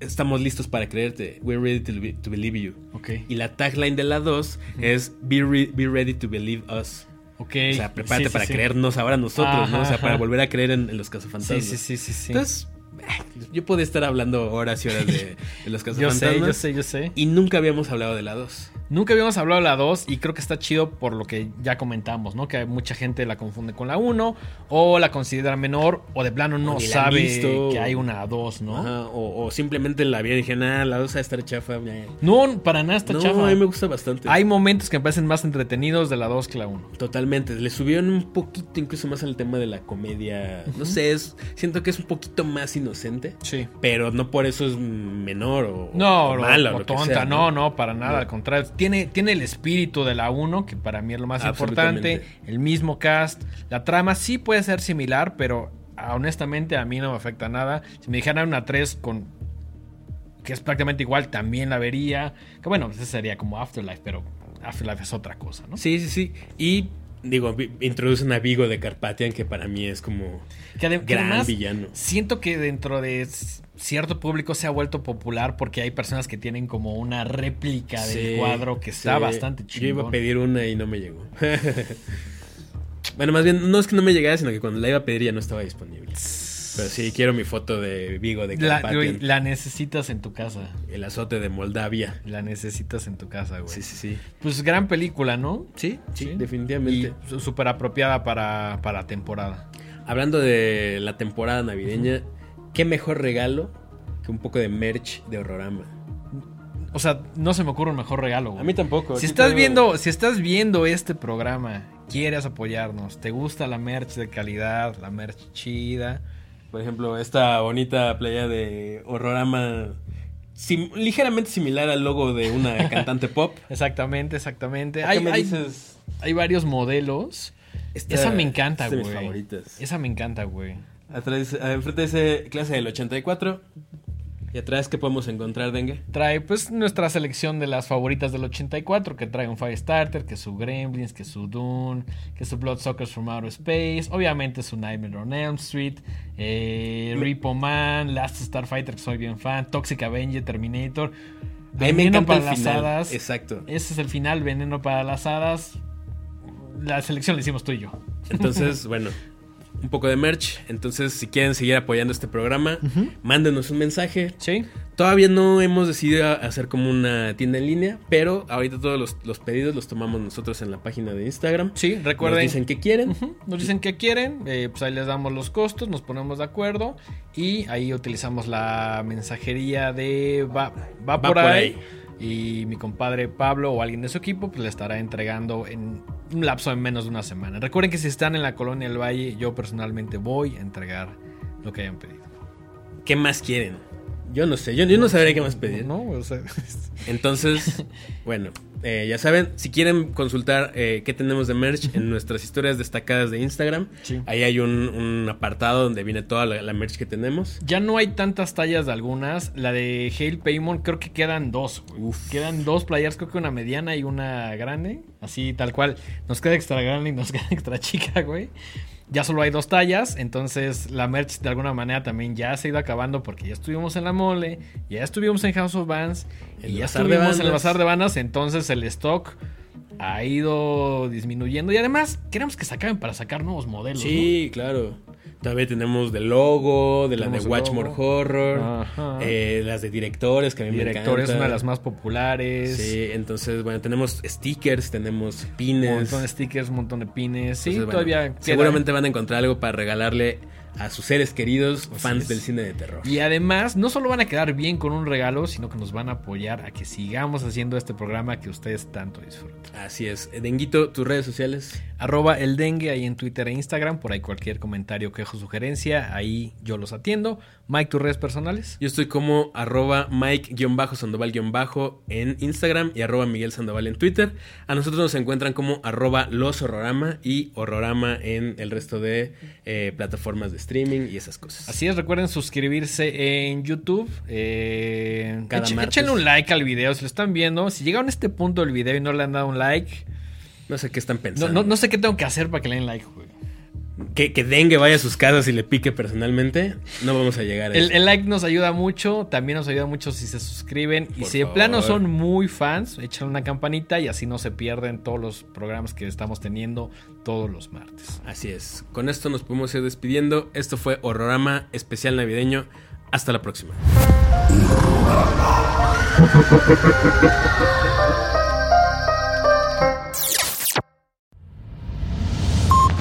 Estamos listos para creerte. We're ready to, be- to believe you. Ok. Y la tagline de la 2 es Be, re- be ready to believe us. Ok. O sea, prepárate Sí, para sí. creernos ahora nosotros, ¿no? O sea, Ajá, para volver a creer en, en los cazafantasmas. sí, sí, sí, sí. Entonces, eh, yo podía estar hablando horas y horas de, de los yo cazafantasmas. sé, yo sé, yo sé. Y nunca habíamos hablado de la 2. Nunca habíamos hablado de la 2 y creo que está chido por lo que ya comentamos, ¿no? Que mucha gente la confunde con la 1 o la considera menor o de plano no sabe visto. que hay una 2, ¿no? Ajá, o, o simplemente la vi y dije, nah, la 2 va a estar chafa. eh". No, para nada está no, chafa. a mí me gusta bastante. Hay momentos que me parecen más entretenidos de la 2 que la 1. Totalmente. Le subieron un poquito incluso más al tema de la comedia. No sé, es, siento que es un poquito más inocente. Sí. Pero no por eso es menor o, No, o mala o tonta, sea, no, no, para nada, No. al contrario. Tiene, tiene el espíritu de la 1, que para mí es lo más importante. El mismo cast. La trama sí puede ser similar, pero honestamente a mí no me afecta nada. Si me dijeran una 3 con. que es prácticamente igual, también la vería. Que bueno, pues ese sería como Afterlife, pero Afterlife es otra cosa, ¿no? Sí, sí, sí. Y digo, introducen a Vigo de Carpathian, que para mí es como Que, gran además, villano. Siento que dentro de cierto público se ha vuelto popular porque hay personas que tienen como una réplica del Sí, cuadro que está sí. bastante Yo iba a pedir una y no me llegó. bueno, más bien, no es que no me llegara, sino que cuando la iba a pedir ya no estaba disponible. Pero sí, quiero mi foto de Vigo de La, güey, la necesitas en tu casa. El azote de Moldavia. La necesitas en tu casa, güey. Sí, sí, sí. Pues gran película, ¿no? Sí, sí, Sí. definitivamente. Súper apropiada para, para temporada. Hablando de la temporada navideña, ¿qué mejor regalo que un poco de merch de Horrorama? O sea, no se me ocurre un mejor regalo, güey. A mí tampoco. Si estás viendo, si estás viendo este programa, quieres apoyarnos, te gusta la merch de calidad, la merch chida, Por ejemplo, esta bonita playa de Horrorama, sim- ligeramente similar al logo de una cantante pop. Exactamente, exactamente. ¿Qué Hay, me hay- dices? hay varios modelos. Esta- Esa me encanta, güey. Esa me encanta, güey. Atrás, enfrente dice clase del 84. ¿Y atrás qué podemos encontrar, Dengue? Trae pues nuestra selección de las favoritas del 84, que trae un Firestarter, que su Gremlins, que su Dune, que su Bloodsuckers from Outer Space, obviamente su Nightmare on Elm Street, eh, Repo Man, Last Starfighter, que soy bien fan, Toxic Avenger, Terminator, Veneno para las final. hadas. Exacto. Ese es el final, Veneno para las hadas. La selección la hicimos tú y yo. Entonces, bueno, un poco de merch. Entonces, si quieren seguir apoyando este programa, mándenos un mensaje. Sí. Todavía no hemos decidido hacer como una tienda en línea, pero ahorita todos los, los pedidos los tomamos nosotros en la página de Instagram. Sí, recuerden. Nos dicen que quieren. Nos dicen que quieren, eh, pues ahí les damos los costos, nos ponemos de acuerdo y ahí utilizamos la mensajería de va, va, por, por ahí. Y mi compadre Pablo o alguien de su equipo pues le estará entregando en un lapso de menos de una semana. Recuerden que si están en la colonia del Valle, yo personalmente voy a entregar lo que hayan pedido. ¿Qué más quieren? Yo no sé, yo, yo no sabré qué más pedir. ¿No? O sea, Entonces, bueno, eh, ya saben, si quieren consultar eh, qué tenemos de merch en nuestras historias destacadas de Instagram, Sí. ahí hay un, un apartado donde viene toda la, la merch que tenemos. Ya no hay tantas tallas de algunas. La de Hale Paymon creo que quedan dos. güey. Quedan dos players, creo que una mediana y una grande. Así tal cual. Nos queda extra grande y nos queda extra chica, güey. Ya solo hay dos tallas, entonces la merch de alguna manera también ya se ha ido acabando porque ya estuvimos en la mole, ya estuvimos en House of Bands El y ya estuvimos en el bazar de bandas, entonces el stock ha ido disminuyendo y además queremos que se acaben para sacar nuevos modelos. ¿no? Sí, claro. Todavía tenemos de logo, de la de Watchmore logo. Horror, eh, las de directores que a mí me Director es encantan. una de las más populares. Sí, entonces, bueno, tenemos stickers, tenemos Un pines. montón de stickers, un montón de pines. Sí, Entonces, todavía queda. Seguramente van a encontrar algo para regalarle a sus seres queridos, fans es. del cine de terror. Y además, no solo van a quedar bien con un regalo, sino que nos van a apoyar a que sigamos haciendo este programa que ustedes tanto disfrutan. Así es. Denguito, tus redes sociales. Arroba el dengue ahí en Twitter e Instagram. Por ahí cualquier comentario, quejo, sugerencia, ahí yo los atiendo. Mike, tus redes personales. Yo estoy como arroba Mike-Sandoval- en Instagram y arroba Miguel Sandoval en Twitter. A nosotros nos encuentran como arroba los horrorama y horrorama en el resto de eh, plataformas de streaming y esas cosas. Así es, recuerden suscribirse en YouTube. Eh, Cada echen- échenle un like al video si lo están viendo. Si llegaron a este punto del video y no le han dado un like, No sé qué están no, pensando. no, no sé qué tengo que hacer para que le den like, güey. Que, que Dengue vaya a sus casas y le pique personalmente. No vamos a llegar a El, eso. el like nos ayuda mucho, también nos ayuda mucho si se suscriben. y si de plano favor. son muy fans, échenle una campanita y así no se pierden todos los programas que estamos teniendo todos los martes. Así es. Con esto nos podemos ir despidiendo. Esto fue Horrorama especial navideño. Hasta la próxima.